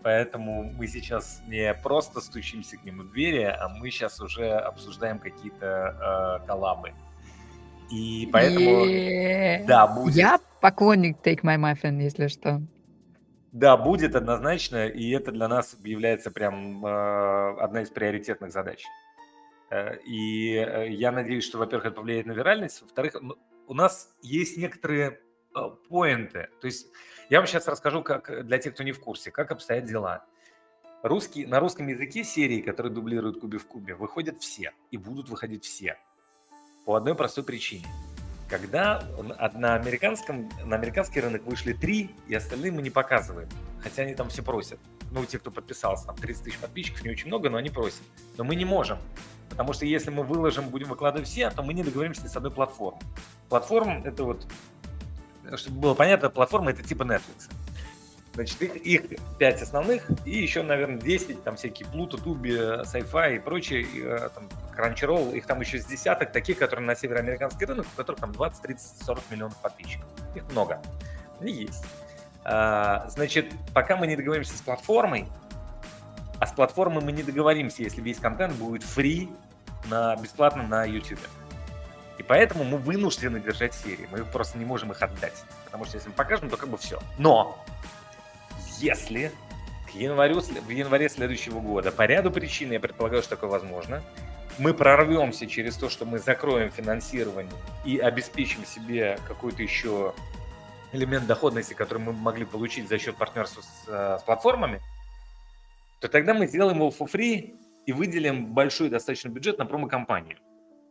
Поэтому мы сейчас не просто стучимся к нему в двери, а мы сейчас уже обсуждаем какие-то э, коллабы. И поэтому, yeah. да, будет. Я поклонник Take My Muffin, если что. Да, будет однозначно, и это для нас является прям э, одна из приоритетных задач. Э, и э, я надеюсь, что, во-первых, это повлияет на виральность, во-вторых, у нас есть некоторые э, поинты. То есть я вам сейчас расскажу, как для тех, кто не в курсе, как обстоят дела. Русский, на русском языке серии, которые дублируют Куби в Кубе, выходят все и будут выходить все. По одной простой причине – когда на, американском, на американский рынок вышли три, и остальные мы не показываем. Хотя они там все просят. Ну, те, кто подписался, там 30 тысяч подписчиков, не очень много, но они просят. Но мы не можем. Потому что если мы выложим, будем выкладывать все, то мы не договоримся с одной платформой. Платформа, это вот, чтобы было понятно, платформа это типа Netflix. Значит, их, их 5 основных и еще, наверное, 10, там всякие Pluto, Tubi, Sci-Fi и прочие, и, э, там, Crunchyroll, их там еще с десяток таких, которые на североамериканский рынок, у которых там 20, 30, 40 миллионов подписчиков. Их много. Они есть. А, значит, пока мы не договоримся с платформой, а с платформой мы не договоримся, если весь контент будет free на, бесплатно на YouTube. И поэтому мы вынуждены держать серии. Мы просто не можем их отдать. Потому что если мы покажем, то как бы все. Но если к январю, в январе следующего года, по ряду причин, я предполагаю, что такое возможно, мы прорвемся через то, что мы закроем финансирование и обеспечим себе какой-то еще элемент доходности, который мы могли получить за счет партнерства с, э, с платформами, то тогда мы сделаем его for free и выделим большой достаточно бюджет на промо-компанию.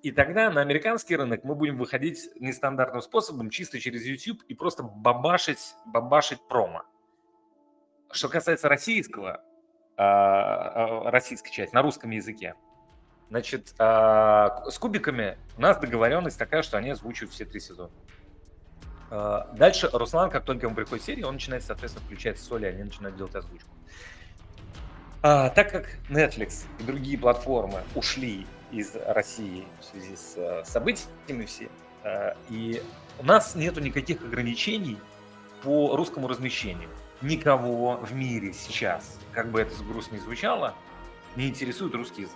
И тогда на американский рынок мы будем выходить нестандартным способом, чисто через YouTube и просто бабашить, бабашить промо. Что касается российского, а, а, российской части, на русском языке, значит, а, с кубиками у нас договоренность такая, что они озвучивают все три сезона. Дальше Руслан, как только ему приходит серия, он начинает, соответственно, включать соли, они начинают делать озвучку. А, так как Netflix и другие платформы ушли из России в связи с событиями все, и у нас нету никаких ограничений по русскому размещению никого в мире сейчас, как бы это грустно не звучало, не интересует русский язык.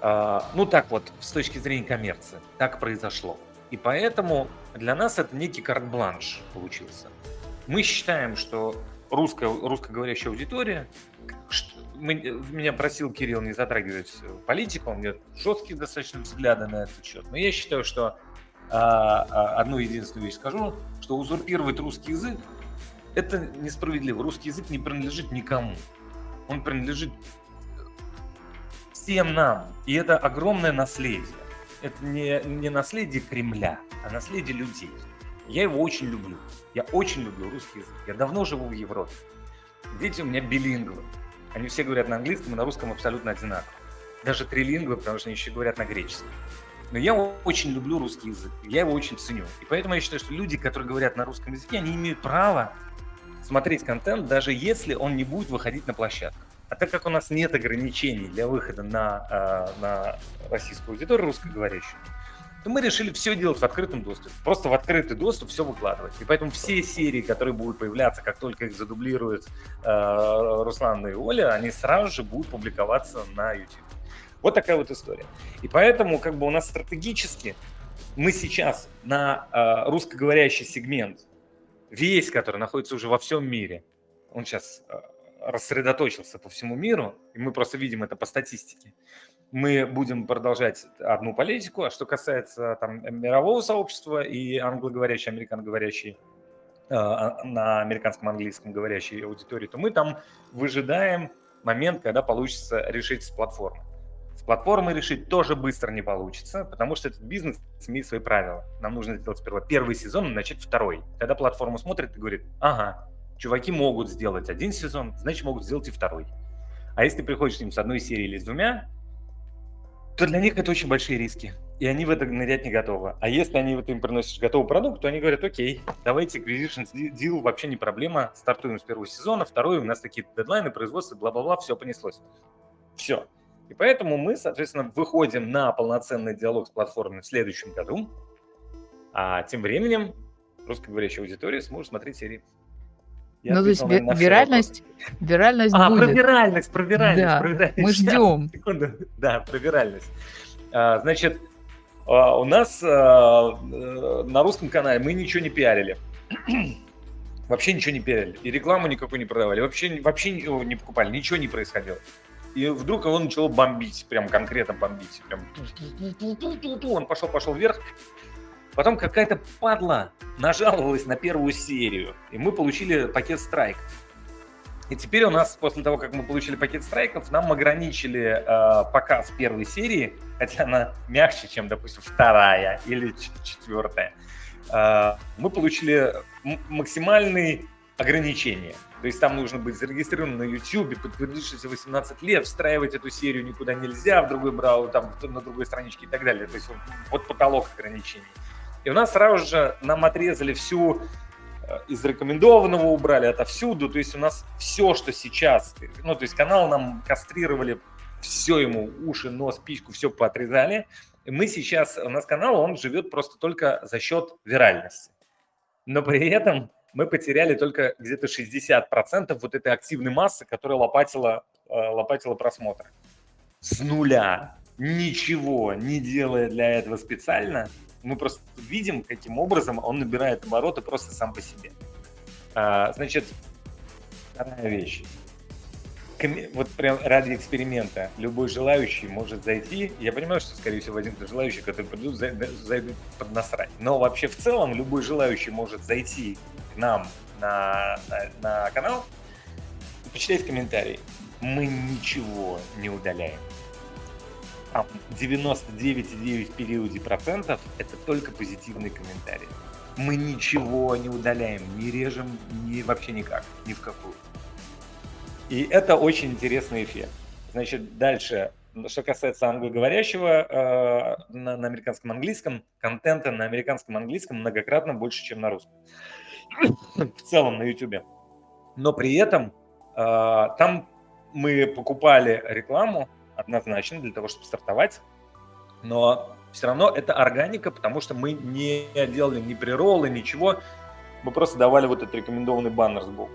А, ну так вот, с точки зрения коммерции, так произошло. И поэтому для нас это некий карт-бланш получился. Мы считаем, что русская, русскоговорящая аудитория, мы, меня просил Кирилл не затрагивать политику, у меня жесткие достаточно взгляды на этот счет, но я считаю, что а, а, одну единственную вещь скажу, что узурпировать русский язык это несправедливо. Русский язык не принадлежит никому. Он принадлежит всем нам. И это огромное наследие. Это не, не наследие Кремля, а наследие людей. Я его очень люблю. Я очень люблю русский язык. Я давно живу в Европе. Дети у меня билингвы. Они все говорят на английском и на русском абсолютно одинаково. Даже трилингвы, потому что они еще говорят на греческом. Но я очень люблю русский язык, я его очень ценю. И поэтому я считаю, что люди, которые говорят на русском языке, они имеют право смотреть контент, даже если он не будет выходить на площадку. А так как у нас нет ограничений для выхода на, э, на российскую аудиторию русскоговорящую, то мы решили все делать в открытом доступе. Просто в открытый доступ все выкладывать. И поэтому все серии, которые будут появляться, как только их задублируют э, Руслан и Оля, они сразу же будут публиковаться на YouTube. Вот такая вот история. И поэтому как бы у нас стратегически мы сейчас на э, русскоговорящий сегмент, весь, который находится уже во всем мире, он сейчас э, рассредоточился по всему миру, и мы просто видим это по статистике. Мы будем продолжать одну политику, а что касается там, мирового сообщества и англоговорящей, американоговорящей, э, на американском английском говорящей аудитории, то мы там выжидаем момент, когда получится решить с платформой. С платформой решить тоже быстро не получится, потому что этот бизнес имеет свои правила. Нам нужно сделать сперва первый сезон и начать второй. Когда платформа смотрит и говорит, ага, чуваки могут сделать один сезон, значит могут сделать и второй. А если ты приходишь к ним с одной серией или с двумя, то для них это очень большие риски. И они в это нырять не готовы. А если они вот им приносят готовый продукт, то они говорят, окей, давайте acquisition deal вообще не проблема, стартуем с первого сезона, второй, у нас такие дедлайны, производства, бла-бла-бла, все понеслось. Все. И поэтому мы, соответственно, выходим на полноценный диалог с платформой в следующем году, а тем временем русскоговорящая аудитория сможет смотреть серии. Я ну, то есть ви- виральность, виральность а, будет. про виральность, про виральность, да, про виральность. Мы ждем. Секунду. Да, про виральность. А, значит, а, у нас а, э, на русском канале мы ничего не пиарили. [clears throat] вообще ничего не пиарили. И рекламу никакой не продавали. Вообще, вообще не покупали, ничего не происходило. И вдруг его начало бомбить, прям конкретно бомбить. Прям он пошел, пошел вверх. Потом какая-то падла нажаловалась на первую серию, и мы получили пакет страйков. И теперь у нас, после того, как мы получили пакет страйков, нам ограничили э, показ первой серии, хотя она мягче, чем, допустим, вторая или четвертая. Э, мы получили максимальные ограничения. То есть там нужно быть зарегистрированным на YouTube, подтвердить, что 18 лет, встраивать эту серию никуда нельзя в другой браузер, там, на другой страничке и так далее. То есть вот, вот потолок ограничений. И у нас сразу же нам отрезали всю э, из рекомендованного убрали отовсюду. То есть у нас все, что сейчас, ну, то есть канал нам кастрировали, все ему, уши, нос, пичку, все поотрезали. И мы сейчас, у нас канал, он живет просто только за счет виральности. Но при этом мы потеряли только где-то 60% вот этой активной массы, которая лопатила, э, лопатила просмотры. С нуля, ничего не делая для этого специально, мы просто видим, каким образом он набирает обороты просто сам по себе. А, значит, вторая вещь. Вот прям ради эксперимента любой желающий может зайти. Я понимаю, что, скорее всего, один из желающих, которые придут, зайдут под насрать. Но вообще в целом любой желающий может зайти к нам на, на, на канал и почитать комментарии. Мы ничего не удаляем. Там 99,9 в периоде процентов это только позитивные комментарии. Мы ничего не удаляем, не режем ни, вообще никак, ни в какую. И это очень интересный эффект. Значит, дальше, что касается англоговорящего э, на, на американском английском, контента на американском английском многократно больше, чем на русском. [coughs] в целом на YouTube. Но при этом э, там мы покупали рекламу однозначно для того, чтобы стартовать, но все равно это органика, потому что мы не делали ни приролы, ничего, мы просто давали вот этот рекомендованный баннер сбоку.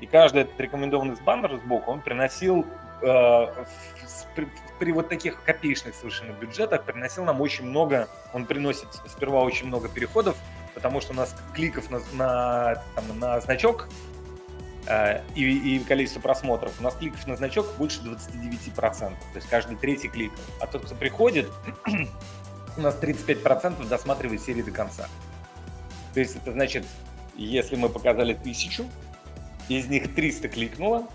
И каждый этот рекомендованный баннер сбоку, он приносил э, при, при вот таких копеечных совершенно бюджетах, приносил нам очень много, он приносит сперва очень много переходов, потому что у нас кликов на, на, там, на значок и, и количество просмотров, у нас кликов на значок больше 29%, то есть каждый третий клик. А тот, кто приходит, [clears throat] у нас 35% досматривает серии до конца. То есть это значит, если мы показали тысячу, из них 300 кликнуло,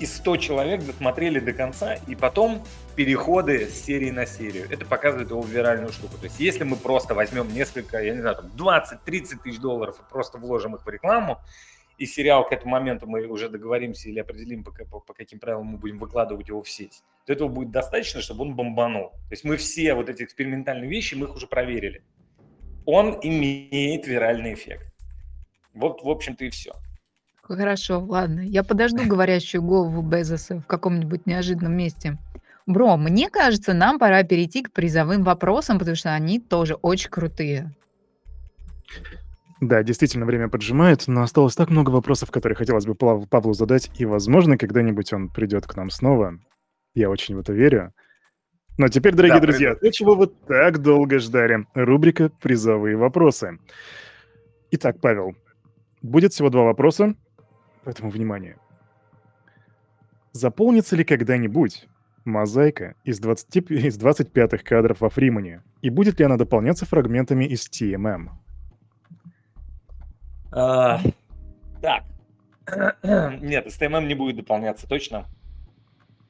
и 100 человек досмотрели до конца, и потом переходы с серии на серию. Это показывает его виральную штуку. То есть если мы просто возьмем несколько, я не знаю, там 20-30 тысяч долларов и просто вложим их в рекламу, и сериал к этому моменту мы уже договоримся или определим, по, по, по каким правилам мы будем выкладывать его в сеть, то этого будет достаточно, чтобы он бомбанул. То есть мы все вот эти экспериментальные вещи, мы их уже проверили. Он имеет виральный эффект. Вот, в общем-то, и все. Хорошо, ладно. Я подожду говорящую голову Безоса в каком-нибудь неожиданном месте. Бро, мне кажется, нам пора перейти к призовым вопросам, потому что они тоже очень крутые. Да, действительно, время поджимает, но осталось так много вопросов, которые хотелось бы Павлу задать, и, возможно, когда-нибудь он придет к нам снова. Я очень в это верю. Но теперь, дорогие да, друзья, то, чего вы так долго ждали, рубрика «Призовые вопросы». Итак, Павел, будет всего два вопроса, поэтому внимание. Заполнится ли когда-нибудь мозаика из, 20, из 25 кадров во Фримане? И будет ли она дополняться фрагментами из TMM? А, так. [clears throat] Нет, STMM не будет дополняться точно.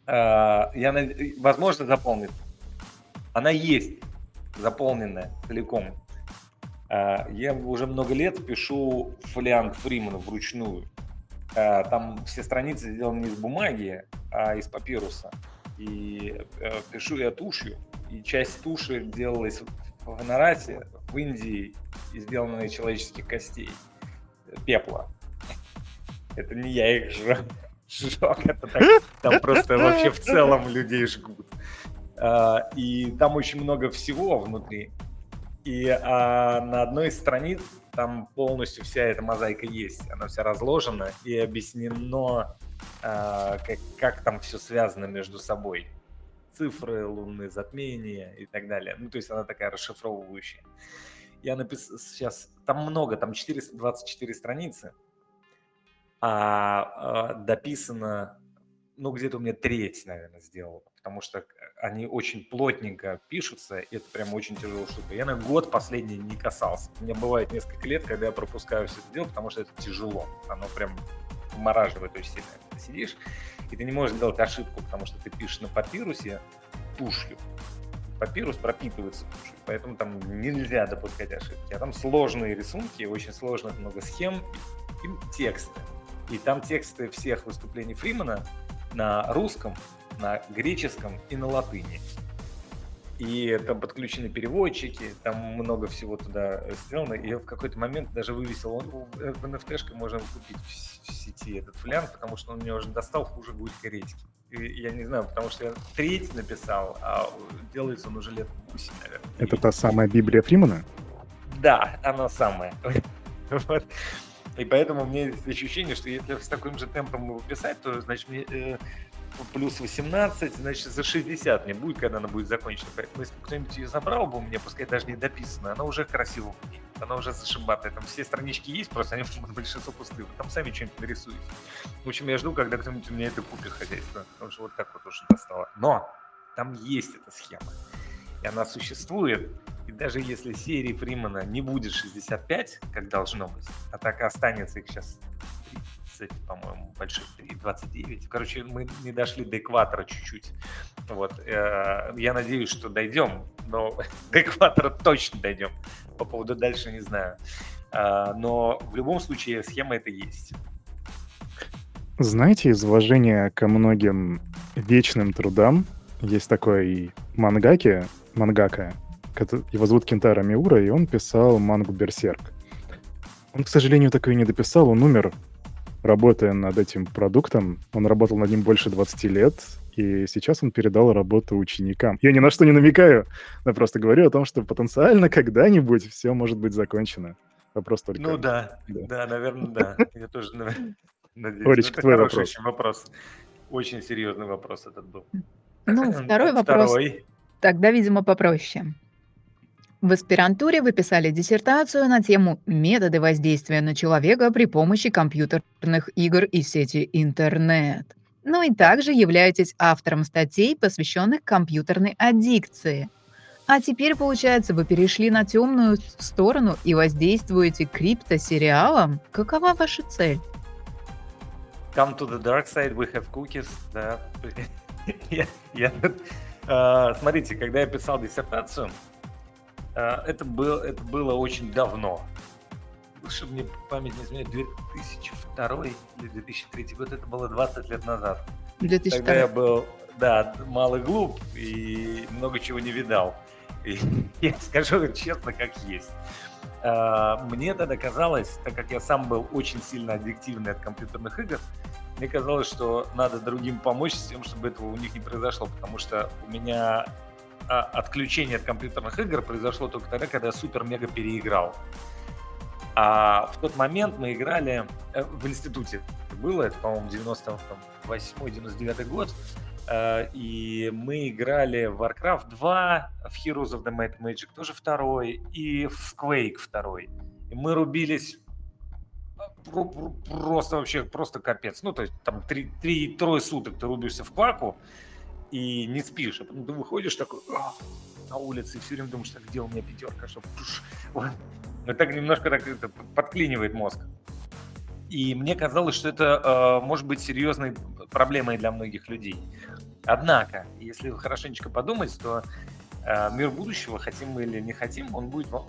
А, я, возможно, заполнит. Она есть заполненная целиком. А, я уже много лет пишу фолиант Фримана вручную. А, там все страницы сделаны не из бумаги, а из папируса. И э, пишу я тушью. И часть туши делалась в Гонорате, в Индии, из человеческих костей пепла. Это не я их жжег, это так, там просто вообще в целом людей жгут. А, и там очень много всего внутри. И а, на одной из страниц там полностью вся эта мозаика есть. Она вся разложена и объяснено, а, как, как там все связано между собой. Цифры, лунные затмения и так далее. Ну, то есть она такая расшифровывающая. Я написал сейчас, там много, там 424 страницы, а, а дописано, ну, где-то у меня треть, наверное, сделал, потому что они очень плотненько пишутся, и это прям очень тяжелая штука. Я на год последний не касался. У меня бывает несколько лет, когда я пропускаю все это дело, потому что это тяжело. Оно прям вымораживает очень сильно. Ты сидишь, и ты не можешь сделать ошибку, потому что ты пишешь на папирусе тушью папирус пропитывается тушью, поэтому там нельзя допускать ошибки. А там сложные рисунки, очень сложных много схем и тексты. И там тексты всех выступлений Фримана на русском, на греческом и на латыни. И там подключены переводчики, там много всего туда сделано. И в какой-то момент даже вывесил, он в NFT можно купить в сети этот флянг, потому что он мне уже достал, хуже будет корейский я не знаю, потому что я треть написал, а делается он уже лет 8, наверное. Это та самая Библия Фримана? Да, она самая. [laughs] вот. И поэтому у меня есть ощущение, что если с таким же темпом его писать, то, значит, мне э, плюс 18, значит, за 60 мне будет, когда она будет закончена. Поэтому если кто-нибудь ее забрал бы у меня, пускай даже не дописана, она уже красиво будет, она уже зашибатая. Там все странички есть, просто они [laughs] большинство пустые. Вы там сами что-нибудь нарисуете. В общем, я жду, когда кто-нибудь у меня это купит хозяйство, потому что вот так вот уже достало. Но там есть эта схема, и она существует. И даже если серии Фримана не будет 65, как должно быть, а так останется их сейчас 30, по-моему, больших 29. Короче, мы не дошли до экватора чуть-чуть. Вот. Э, я надеюсь, что дойдем, но [laughs] до экватора точно дойдем. По поводу дальше не знаю. А, но в любом случае схема это есть. Знаете, из уважения ко многим вечным трудам есть такой мангаки, мангака, его зовут Кентара Миура, и он писал мангу «Берсерк». Он, к сожалению, такой не дописал, он умер работая над этим продуктом. Он работал над ним больше 20 лет, и сейчас он передал работу ученикам. Я ни на что не намекаю, я просто говорю о том, что потенциально когда-нибудь все может быть закончено. Вопрос только... Ну да, да, да наверное, да. Я тоже [laughs] надеюсь. Оречка, твой вопрос. Очень вопрос. Очень серьезный вопрос этот был. Ну, [laughs] второй вопрос. Тогда, видимо, попроще. В аспирантуре вы писали диссертацию на тему «Методы воздействия на человека при помощи компьютерных игр и сети интернет». Ну и также являетесь автором статей, посвященных компьютерной аддикции. А теперь, получается, вы перешли на темную сторону и воздействуете криптосериалом? Какова ваша цель? come to the dark side, we have cookies. Да. [laughs] я, я, uh, смотрите, когда я писал диссертацию, это, был, это было очень давно. Чтобы мне память не изменяет, 2002 или 2003 год, это было 20 лет назад. 2002. Тогда я был, да, малый глуп и много чего не видал. И [laughs] я скажу честно, как есть. А, мне тогда казалось, так как я сам был очень сильно аддиктивный от компьютерных игр, мне казалось, что надо другим помочь с тем, чтобы этого у них не произошло, потому что у меня а, отключение от компьютерных игр произошло только тогда, когда я супер-мега переиграл. А в тот момент мы играли э, в институте. Было, это, по-моему, 98-99 год. Э, и мы играли в Warcraft 2, в Heroes of the Might Magic тоже второй, и в Quake второй. И мы рубились э, просто вообще просто капец. Ну, то есть там три, три, трое суток ты рубишься в кваку и не спишь. А потом ты выходишь такой на улице и все время думаешь, так, где у меня пятерка, чтобы... [laughs] Вот. Ну, так немножко так это подклинивает мозг. И мне казалось, что это э, может быть серьезной проблемой для многих людей. Однако, если хорошенечко подумать, то э, мир будущего, хотим мы или не хотим, он будет в,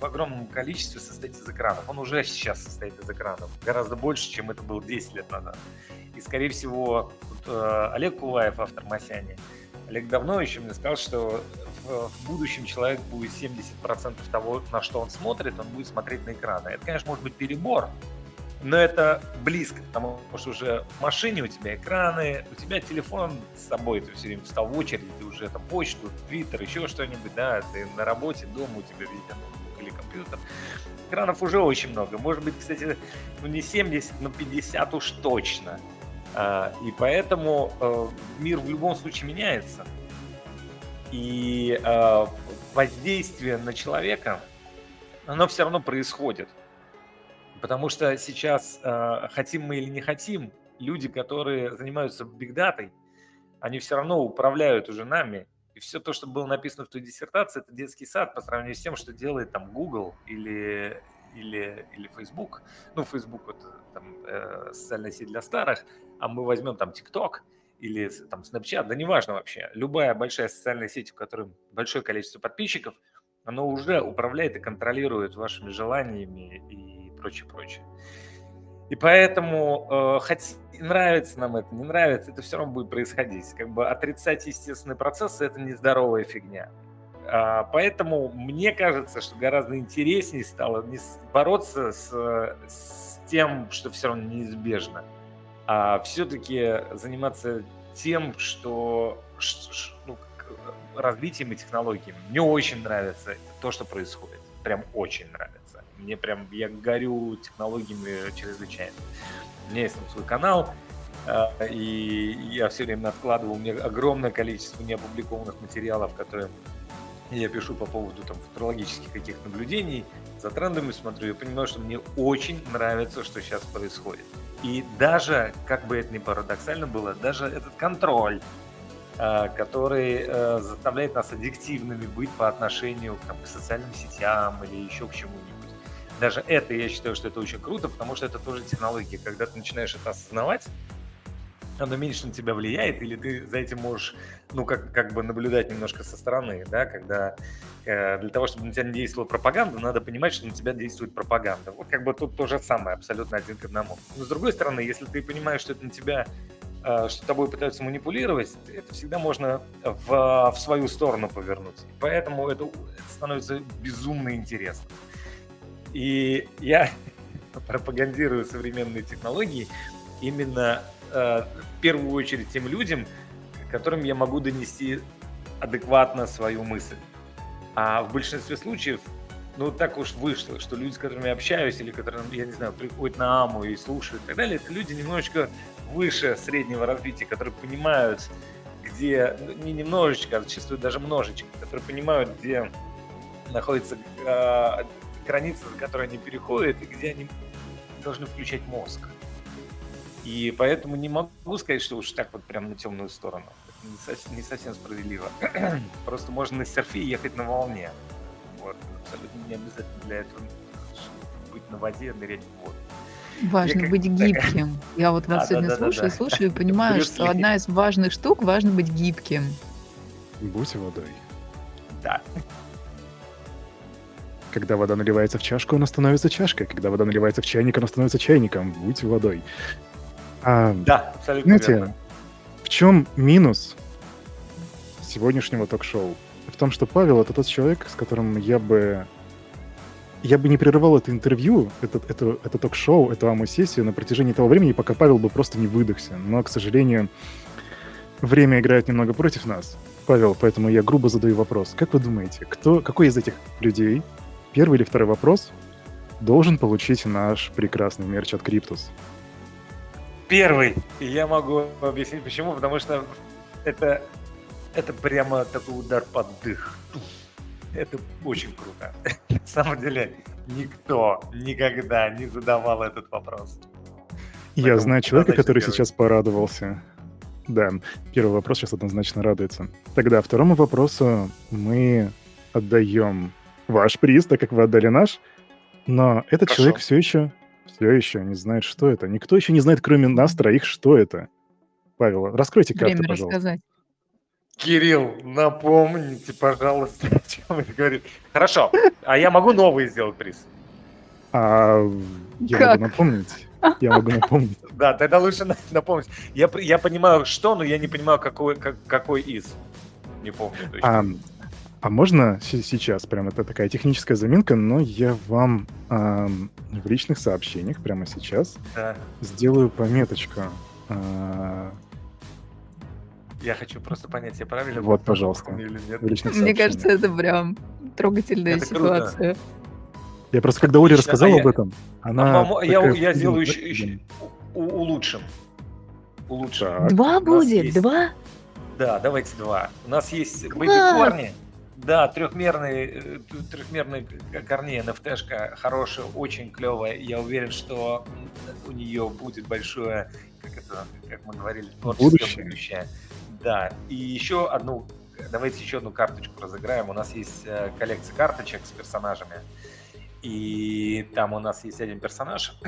в огромном количестве состоять из экранов. Он уже сейчас состоит из экранов, гораздо больше, чем это было 10 лет назад. И, скорее всего, вот, э, Олег Куваев, автор «Масяни», Олег давно еще мне сказал, что в, в будущем человек будет 70% того, на что он смотрит, он будет смотреть на экраны. Это, конечно, может быть перебор, но это близко, потому что уже в машине у тебя экраны, у тебя телефон с собой, ты все время встал в очередь, ты уже там почту, твиттер, еще что-нибудь, да, ты на работе, дома у тебя везде или компьютер. Экранов уже очень много. Может быть, кстати, ну не 70, но 50 уж точно. А, и поэтому э, мир в любом случае меняется. И э, воздействие на человека, оно все равно происходит. Потому что сейчас, э, хотим мы или не хотим, люди, которые занимаются бигдатой, они все равно управляют уже нами. И все то, что было написано в той диссертации, это детский сад по сравнению с тем, что делает там Google или, или, или Facebook. Ну, Facebook это э, социальная сеть для старых, а мы возьмем там TikTok или там Snapchat, да неважно вообще. Любая большая социальная сеть, в которой большое количество подписчиков, оно уже управляет и контролирует вашими желаниями и прочее, прочее. И поэтому, э, хоть нравится нам это, не нравится, это все равно будет происходить. Как бы отрицать естественный процесс – это нездоровая фигня. А, поэтому мне кажется, что гораздо интереснее стало не бороться с, с тем, что все равно неизбежно, а все-таки заниматься тем, что ну, развитием и технологиями. Мне очень нравится то, что происходит. Прям очень нравится. Мне прям, я горю технологиями чрезвычайно. У меня есть там свой канал, а, и я все время откладывал, у меня огромное количество неопубликованных материалов, которые я пишу по поводу там футурологических каких-то наблюдений, за трендами смотрю, я понимаю, что мне очень нравится, что сейчас происходит. И даже, как бы это ни парадоксально было, даже этот контроль, а, который э, заставляет нас аддиктивными быть по отношению там, к социальным сетям или еще к чему-нибудь даже это, я считаю, что это очень круто, потому что это тоже технология. Когда ты начинаешь это осознавать, оно меньше на тебя влияет, или ты за этим можешь, ну, как, как бы наблюдать немножко со стороны, да, когда э, для того, чтобы на тебя не действовала пропаганда, надо понимать, что на тебя действует пропаганда. Вот как бы тут то же самое, абсолютно один к одному. Но с другой стороны, если ты понимаешь, что это на тебя, э, что тобой пытаются манипулировать, это всегда можно в, в свою сторону повернуть. Поэтому это, это становится безумно интересно. И я [laughs] пропагандирую современные технологии именно в первую очередь тем людям, которым я могу донести адекватно свою мысль. А в большинстве случаев, ну так уж вышло, что люди, с которыми я общаюсь, или которые, я не знаю, приходят на АМУ и слушают и так далее, это люди немножечко выше среднего развития, которые понимают, где, ну, не немножечко, а зачастую даже множечко, которые понимают, где находится э, границы, за которые они переходят, и где они должны включать мозг. И поэтому не могу сказать, что уж так вот прям на темную сторону. Это не совсем, не совсем справедливо. [clears throat] Просто можно на серфе ехать на волне. Вот. Абсолютно не обязательно для этого быть на воде, нырять в воду. Важно как- быть гибким. Я вот вас [laughs] да, сегодня да, слушаю, да. слушаю и понимаю, что Ли. одна из важных штук важно быть гибким. Будь водой. Да. Когда вода наливается в чашку, она становится чашкой. Когда вода наливается в чайник, она становится чайником. Будь водой. А, Да, абсолютно знаете, верно. в чем минус сегодняшнего ток-шоу? В том, что Павел — это тот человек, с которым я бы... Я бы не прерывал это интервью, это, это, это ток-шоу, эту аму-сессию на протяжении того времени, пока Павел бы просто не выдохся. Но, к сожалению, время играет немного против нас. Павел, поэтому я грубо задаю вопрос. Как вы думаете, кто, какой из этих людей, первый или второй вопрос, должен получить наш прекрасный мерч от Криптус? Первый. И я могу объяснить почему, потому что это, это прямо такой удар под дых. Это очень круто. [laughs] На самом деле, никто никогда не задавал этот вопрос. Я Поэтому знаю человека, который первый. сейчас порадовался. Да, первый вопрос сейчас однозначно радуется. Тогда второму вопросу мы отдаем ваш приз, так как вы отдали наш. Но этот Хорошо. человек все еще, все еще не знает, что это. Никто еще не знает, кроме нас троих, что это. Павел, раскройте карты, Время пожалуйста. рассказать. Кирилл, напомните, пожалуйста, [laughs] о чем это говорит. Хорошо, а я могу новый сделать приз? А, я Как? могу напомнить. [laughs] Я могу напомнить. Да, тогда лучше [laughs] на- напомнить. Я, я понимаю, что, но я не понимаю, какой, как- какой из. Не помню точно. А, а можно се- сейчас, прям это такая техническая заминка, но я вам ам, в личных сообщениях прямо сейчас Да. сделаю пометочку. А, Я хочу просто понять, я правильно Вот, помню пожалуйста. или нет. Мне кажется, это прям трогательная Это круто. ситуация. Я просто, когда Оля рассказала а я- об этом, А, она... я, такая, я сделаю «Блин, еще, еще- блин». у- улучшим. Улучшим. Так. Два будет? есть- Два? Да, давайте два. У нас есть Класс! бэби-корни. Да, трехмерный, э, трехмерный корней NFT-шка хорошая, очень клевая. Я уверен, что у нее будет большое, как это, как мы говорили, творческое Будущее. будущее. Да, и еще одну, давайте еще одну карточку разыграем. У нас есть э, коллекция карточек с персонажами. И там у нас есть один персонаж,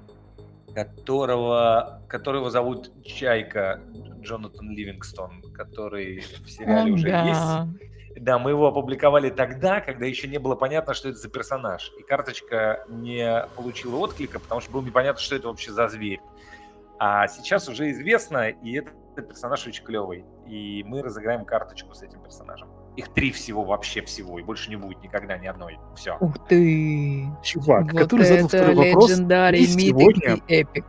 [clears throat] которого, которого зовут Чайка Джонатан Ливингстон, который в сериале уже да. есть. Да, мы его опубликовали тогда, когда еще не было понятно, что это за персонаж. И карточка не получила отклика, потому что было непонятно, что это вообще за зверь. А сейчас уже известно, и этот персонаж очень клевый. И мы разыграем карточку с этим персонажем. Их три всего, вообще всего, и больше не будет никогда ни одной. Все. Ух ты! Чувак, вот который задал это второй вопрос, митик сегодня и эпик.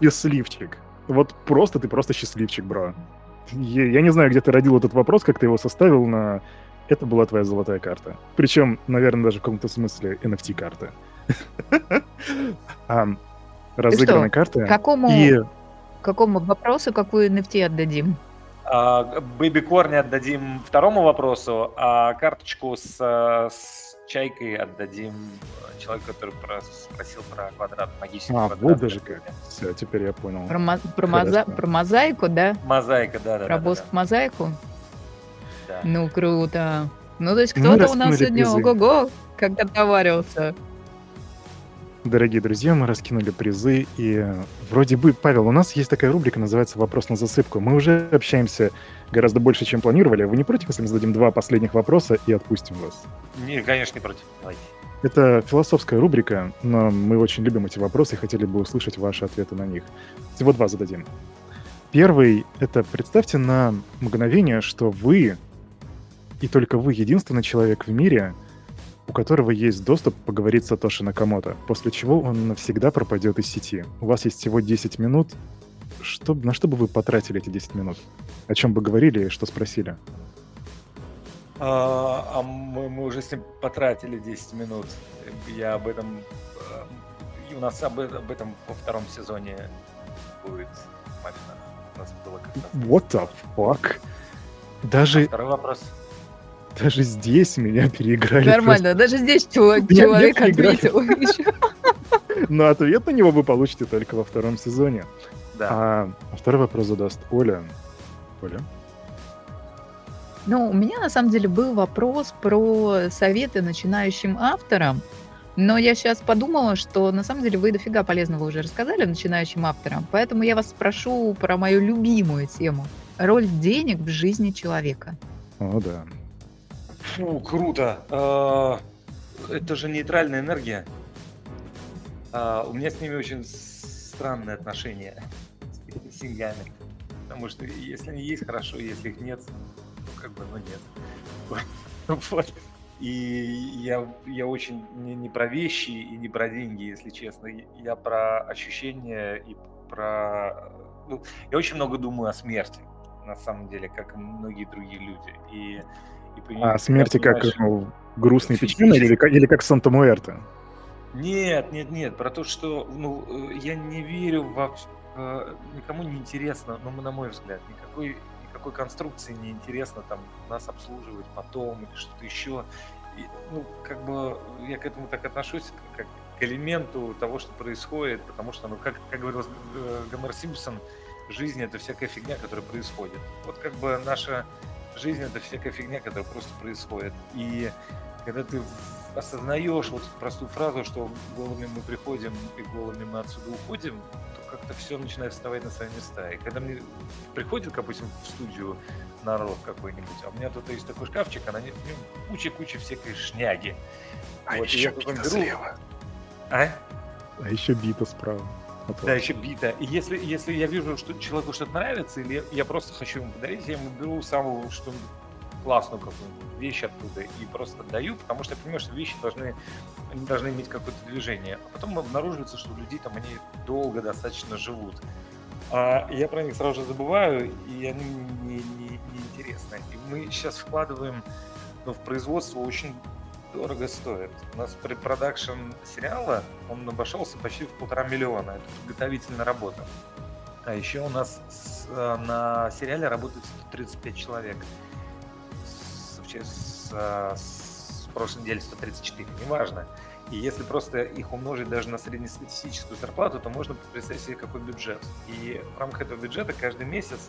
счастливчик. Вот просто ты просто счастливчик, бро. Я, я не знаю, где ты родил этот вопрос, как ты его составил, но это была твоя золотая карта. Причем, наверное, даже в каком-то смысле NFT-карта. [laughs] Ам, Разыграны карты. Какому, И какому вопросу какую NFT отдадим? А, Бэби Корни отдадим второму вопросу, а карточку с, с чайкой отдадим человеку, который про- спросил про квадрат, магический А, квадрат. вот даже как. Все, теперь я понял. Про, про, моза- про мозаику, да? Мозаика, да, да. про да, боск да, мозаику? Да. Ну, круто. Ну, то есть кто-то у нас сегодня, призы. ого-го, как отоварился. Дорогие друзья, мы раскинули призы, и вроде бы, Павел, у нас есть такая рубрика, называется «Вопрос на засыпку». Мы уже общаемся гораздо больше, чем планировали. Вы не против, если мы зададим два последних вопроса и отпустим вас? Не, конечно, не против. Давайте. Это философская рубрика, но мы очень любим эти вопросы и хотели бы услышать ваши ответы на них. Всего два зададим. Первый — это представьте на мгновение, что вы, и только вы, единственный человек в мире, у которого есть доступ поговорить с Сатоши Накамото, после чего он навсегда пропадет из сети. У вас есть всего 10 минут. Что, на что бы вы потратили эти 10 минут? О чем бы говорили и что спросили? А, а мы, мы уже с ним потратили 10 минут. Я об этом... э, И у нас об, об этом во втором сезоне будет. У нас было как раз... What the fuck? А Даже, Второй вопрос. Даже здесь меня переиграли. Нормально, даже здесь я человек переиграю. ответил. [laughs] Но ответ на него вы получите только во втором сезоне. Да. А, а второй вопрос задаст Оля. Оля? Ну, у меня на самом деле был вопрос про советы начинающим авторам. Но я сейчас подумала, что на самом деле вы дофига полезного уже рассказали начинающим авторам, поэтому я вас спрошу про мою любимую тему. Роль денег в жизни человека. О, да. Фу, круто. А, Это же нейтральная энергия. А, У меня с ними очень странные отношения с деньгами. Потому что если они есть, хорошо, если их нет, ну как бы, ну нет. [laughs] Вот. И я, я очень не, не про вещи и не про деньги, если честно. Я про ощущения и про... Ну, я очень много думаю о смерти, на самом деле, как и многие другие люди. И, А смерти как ну, грустный печальный или, как- или как Санта Муэрте? Нет, нет, нет, про то, что ну, э, я не верю во... э, Никому не интересно, ну, на мой взгляд, никакой, никакой конструкции не интересно там нас обслуживать потом или что-то еще. И, ну, как бы я к этому так отношусь, к- как к элементу того, что происходит, потому что, ну, как, как говорил э, Гомер Симпсон, жизнь — это всякая фигня, которая происходит. Вот как бы наша жизнь — это всякая фигня, которая просто происходит. И когда ты осознаешь вот простую фразу, что голыми мы приходим и голыми мы отсюда уходим, то как-то все начинает вставать на свои места. И когда мне приходит, допустим, в студию народ какой-нибудь, а у меня тут есть такой шкафчик, а на нем куча-куча всякой шняги. А Вот, еще бита беру- слева. А? А еще бита справа. Вот Да, еще бита. И если, если я вижу, что человеку что-то нравится, или я просто хочу ему подарить, я ему беру самую что классную какую-нибудь вещь оттуда и просто даю, потому что я понимаю, что вещи должны, они должны иметь какое-то движение. А потом обнаруживается, что люди там, они долго достаточно живут. А я про них сразу же забываю, и они не, не, не интересны. И мы сейчас вкладываем ну, в производство очень дорого стоит. У нас предпродакшн сериала, он обошелся почти в полтора миллиона. Это подготовительная работа. А еще у нас с- э, на сериале работает 135 человек. С, с, э, с прошлой недели 134, неважно. И если просто их умножить даже на среднестатистическую зарплату, то можно представить себе, какой бюджет. И в рамках этого бюджета каждый месяц,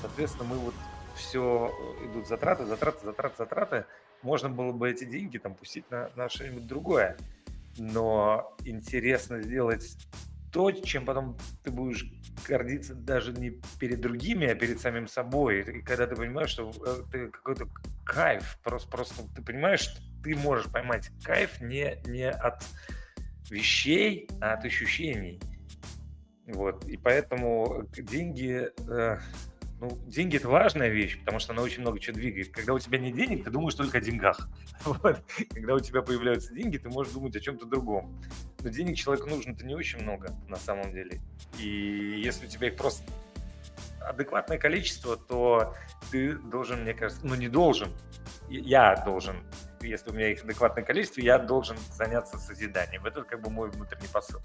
соответственно, мы вот все идут затраты, затраты, затраты, затраты. Можно было бы эти деньги там пустить на, на что-нибудь другое. Но интересно сделать то, чем потом ты будешь гордиться даже не перед другими, а перед самим собой. И когда ты понимаешь, что э, ты какой-то кайф, просто, просто ты понимаешь, что ты можешь поймать кайф не, не от вещей, а от ощущений. Вот. И поэтому деньги, э, ну, деньги это важная вещь, потому что она очень много чего двигает. Когда у тебя нет денег, ты думаешь только о деньгах. [laughs] Вот. Когда у тебя появляются деньги, ты можешь думать о чем-то другом. Но денег человеку нужно-то не очень много на самом деле. И если у тебя их просто адекватное количество, то ты должен, мне кажется, ну не должен, я должен, если у меня их адекватное количество, я должен заняться созиданием. Это как бы мой внутренний посыл.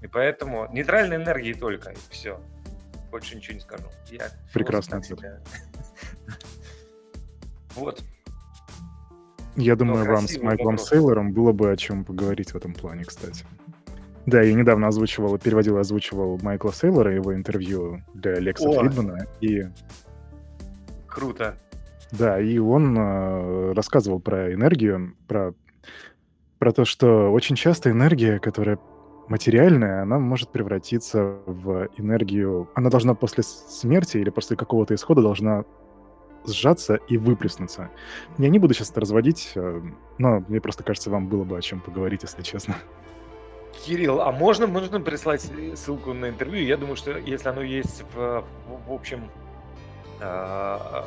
И поэтому нейтральной энергии только, и все. Больше ничего не скажу. Я Прекрасный ответ. [laughs] Вот. Я думаю, вам с Майклом. Сейлором было бы о чем поговорить в этом плане, кстати. Да, я недавно озвучивал, переводил и озвучивал Майкла Сейлора, его интервью для Лекса О! Фридмана. И Круто. да, и он э, рассказывал про энергию, про, про то, что очень часто энергия, которая материальная, она может превратиться в энергию... Она должна после смерти или после какого-то исхода должна сжаться и выплеснуться. Я не буду сейчас это разводить, э, но мне просто кажется, вам было бы о чем поговорить, если честно. Кирилл, а можно, можно прислать ссылку на интервью? Я думаю, что если оно есть в, в, общем а,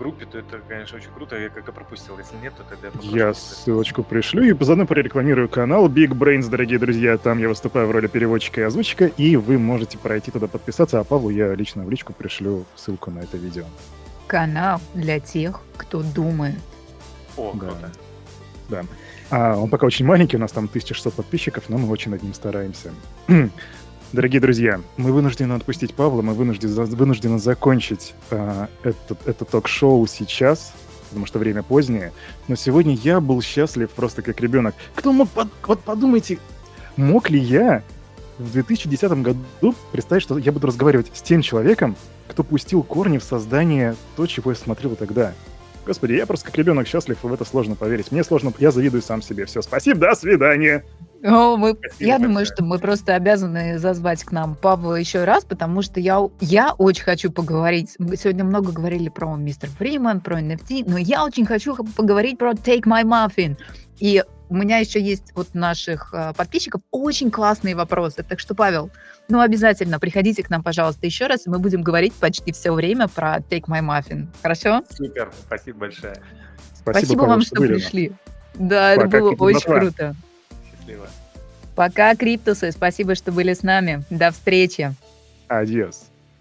группе, то это, конечно, очень круто. Я как-то пропустил. Если нет, то тогда я попрошу Я ссылочку пришлю и заодно прорекламирую канал Big Brains, дорогие друзья. Там я выступаю в роли переводчика и озвучика, и вы можете пройти туда подписаться, а Павлу я лично в личку пришлю ссылку на это видео. Канал для тех, кто думает. О, Да. круто. Да. А он пока очень маленький, у нас там 1600 подписчиков, но мы очень над ним стараемся. [clears throat] Дорогие друзья, мы вынуждены отпустить Павла, мы вынуждены, вынуждены закончить а, этот, это ток-шоу сейчас, потому что время позднее. Но сегодня я был счастлив просто как ребенок. Кто мог... под- Вот подумайте, мог ли я в 2010 году представить, что я буду разговаривать с тем человеком, кто пустил корни в создание то, чего я смотрел тогда? Господи, я просто как ребенок счастлив, в это сложно поверить. Мне сложно, я завидую сам себе. Все, спасибо, до свидания. О, мы, Спасибо я думаю, что мы просто обязаны зазвать к нам Павла еще раз, потому что я, я очень хочу поговорить. Мы сегодня много говорили про мистер Фриман, про NFT, но я очень хочу поговорить про Take My Muffin. И у меня еще есть вот наших э, подписчиков очень классные вопросы. Так что, Павел, ну обязательно приходите к нам, пожалуйста, еще раз, и мы будем говорить почти все время про Take My Muffin. Хорошо? Супер, спасибо большое. Спасибо, вам, Павел, что были. пришли. Да, это Пока, было Крипту, очень братва. круто. Счастливо. Пока, Криптусы, спасибо, что были с нами. До встречи. Адьос.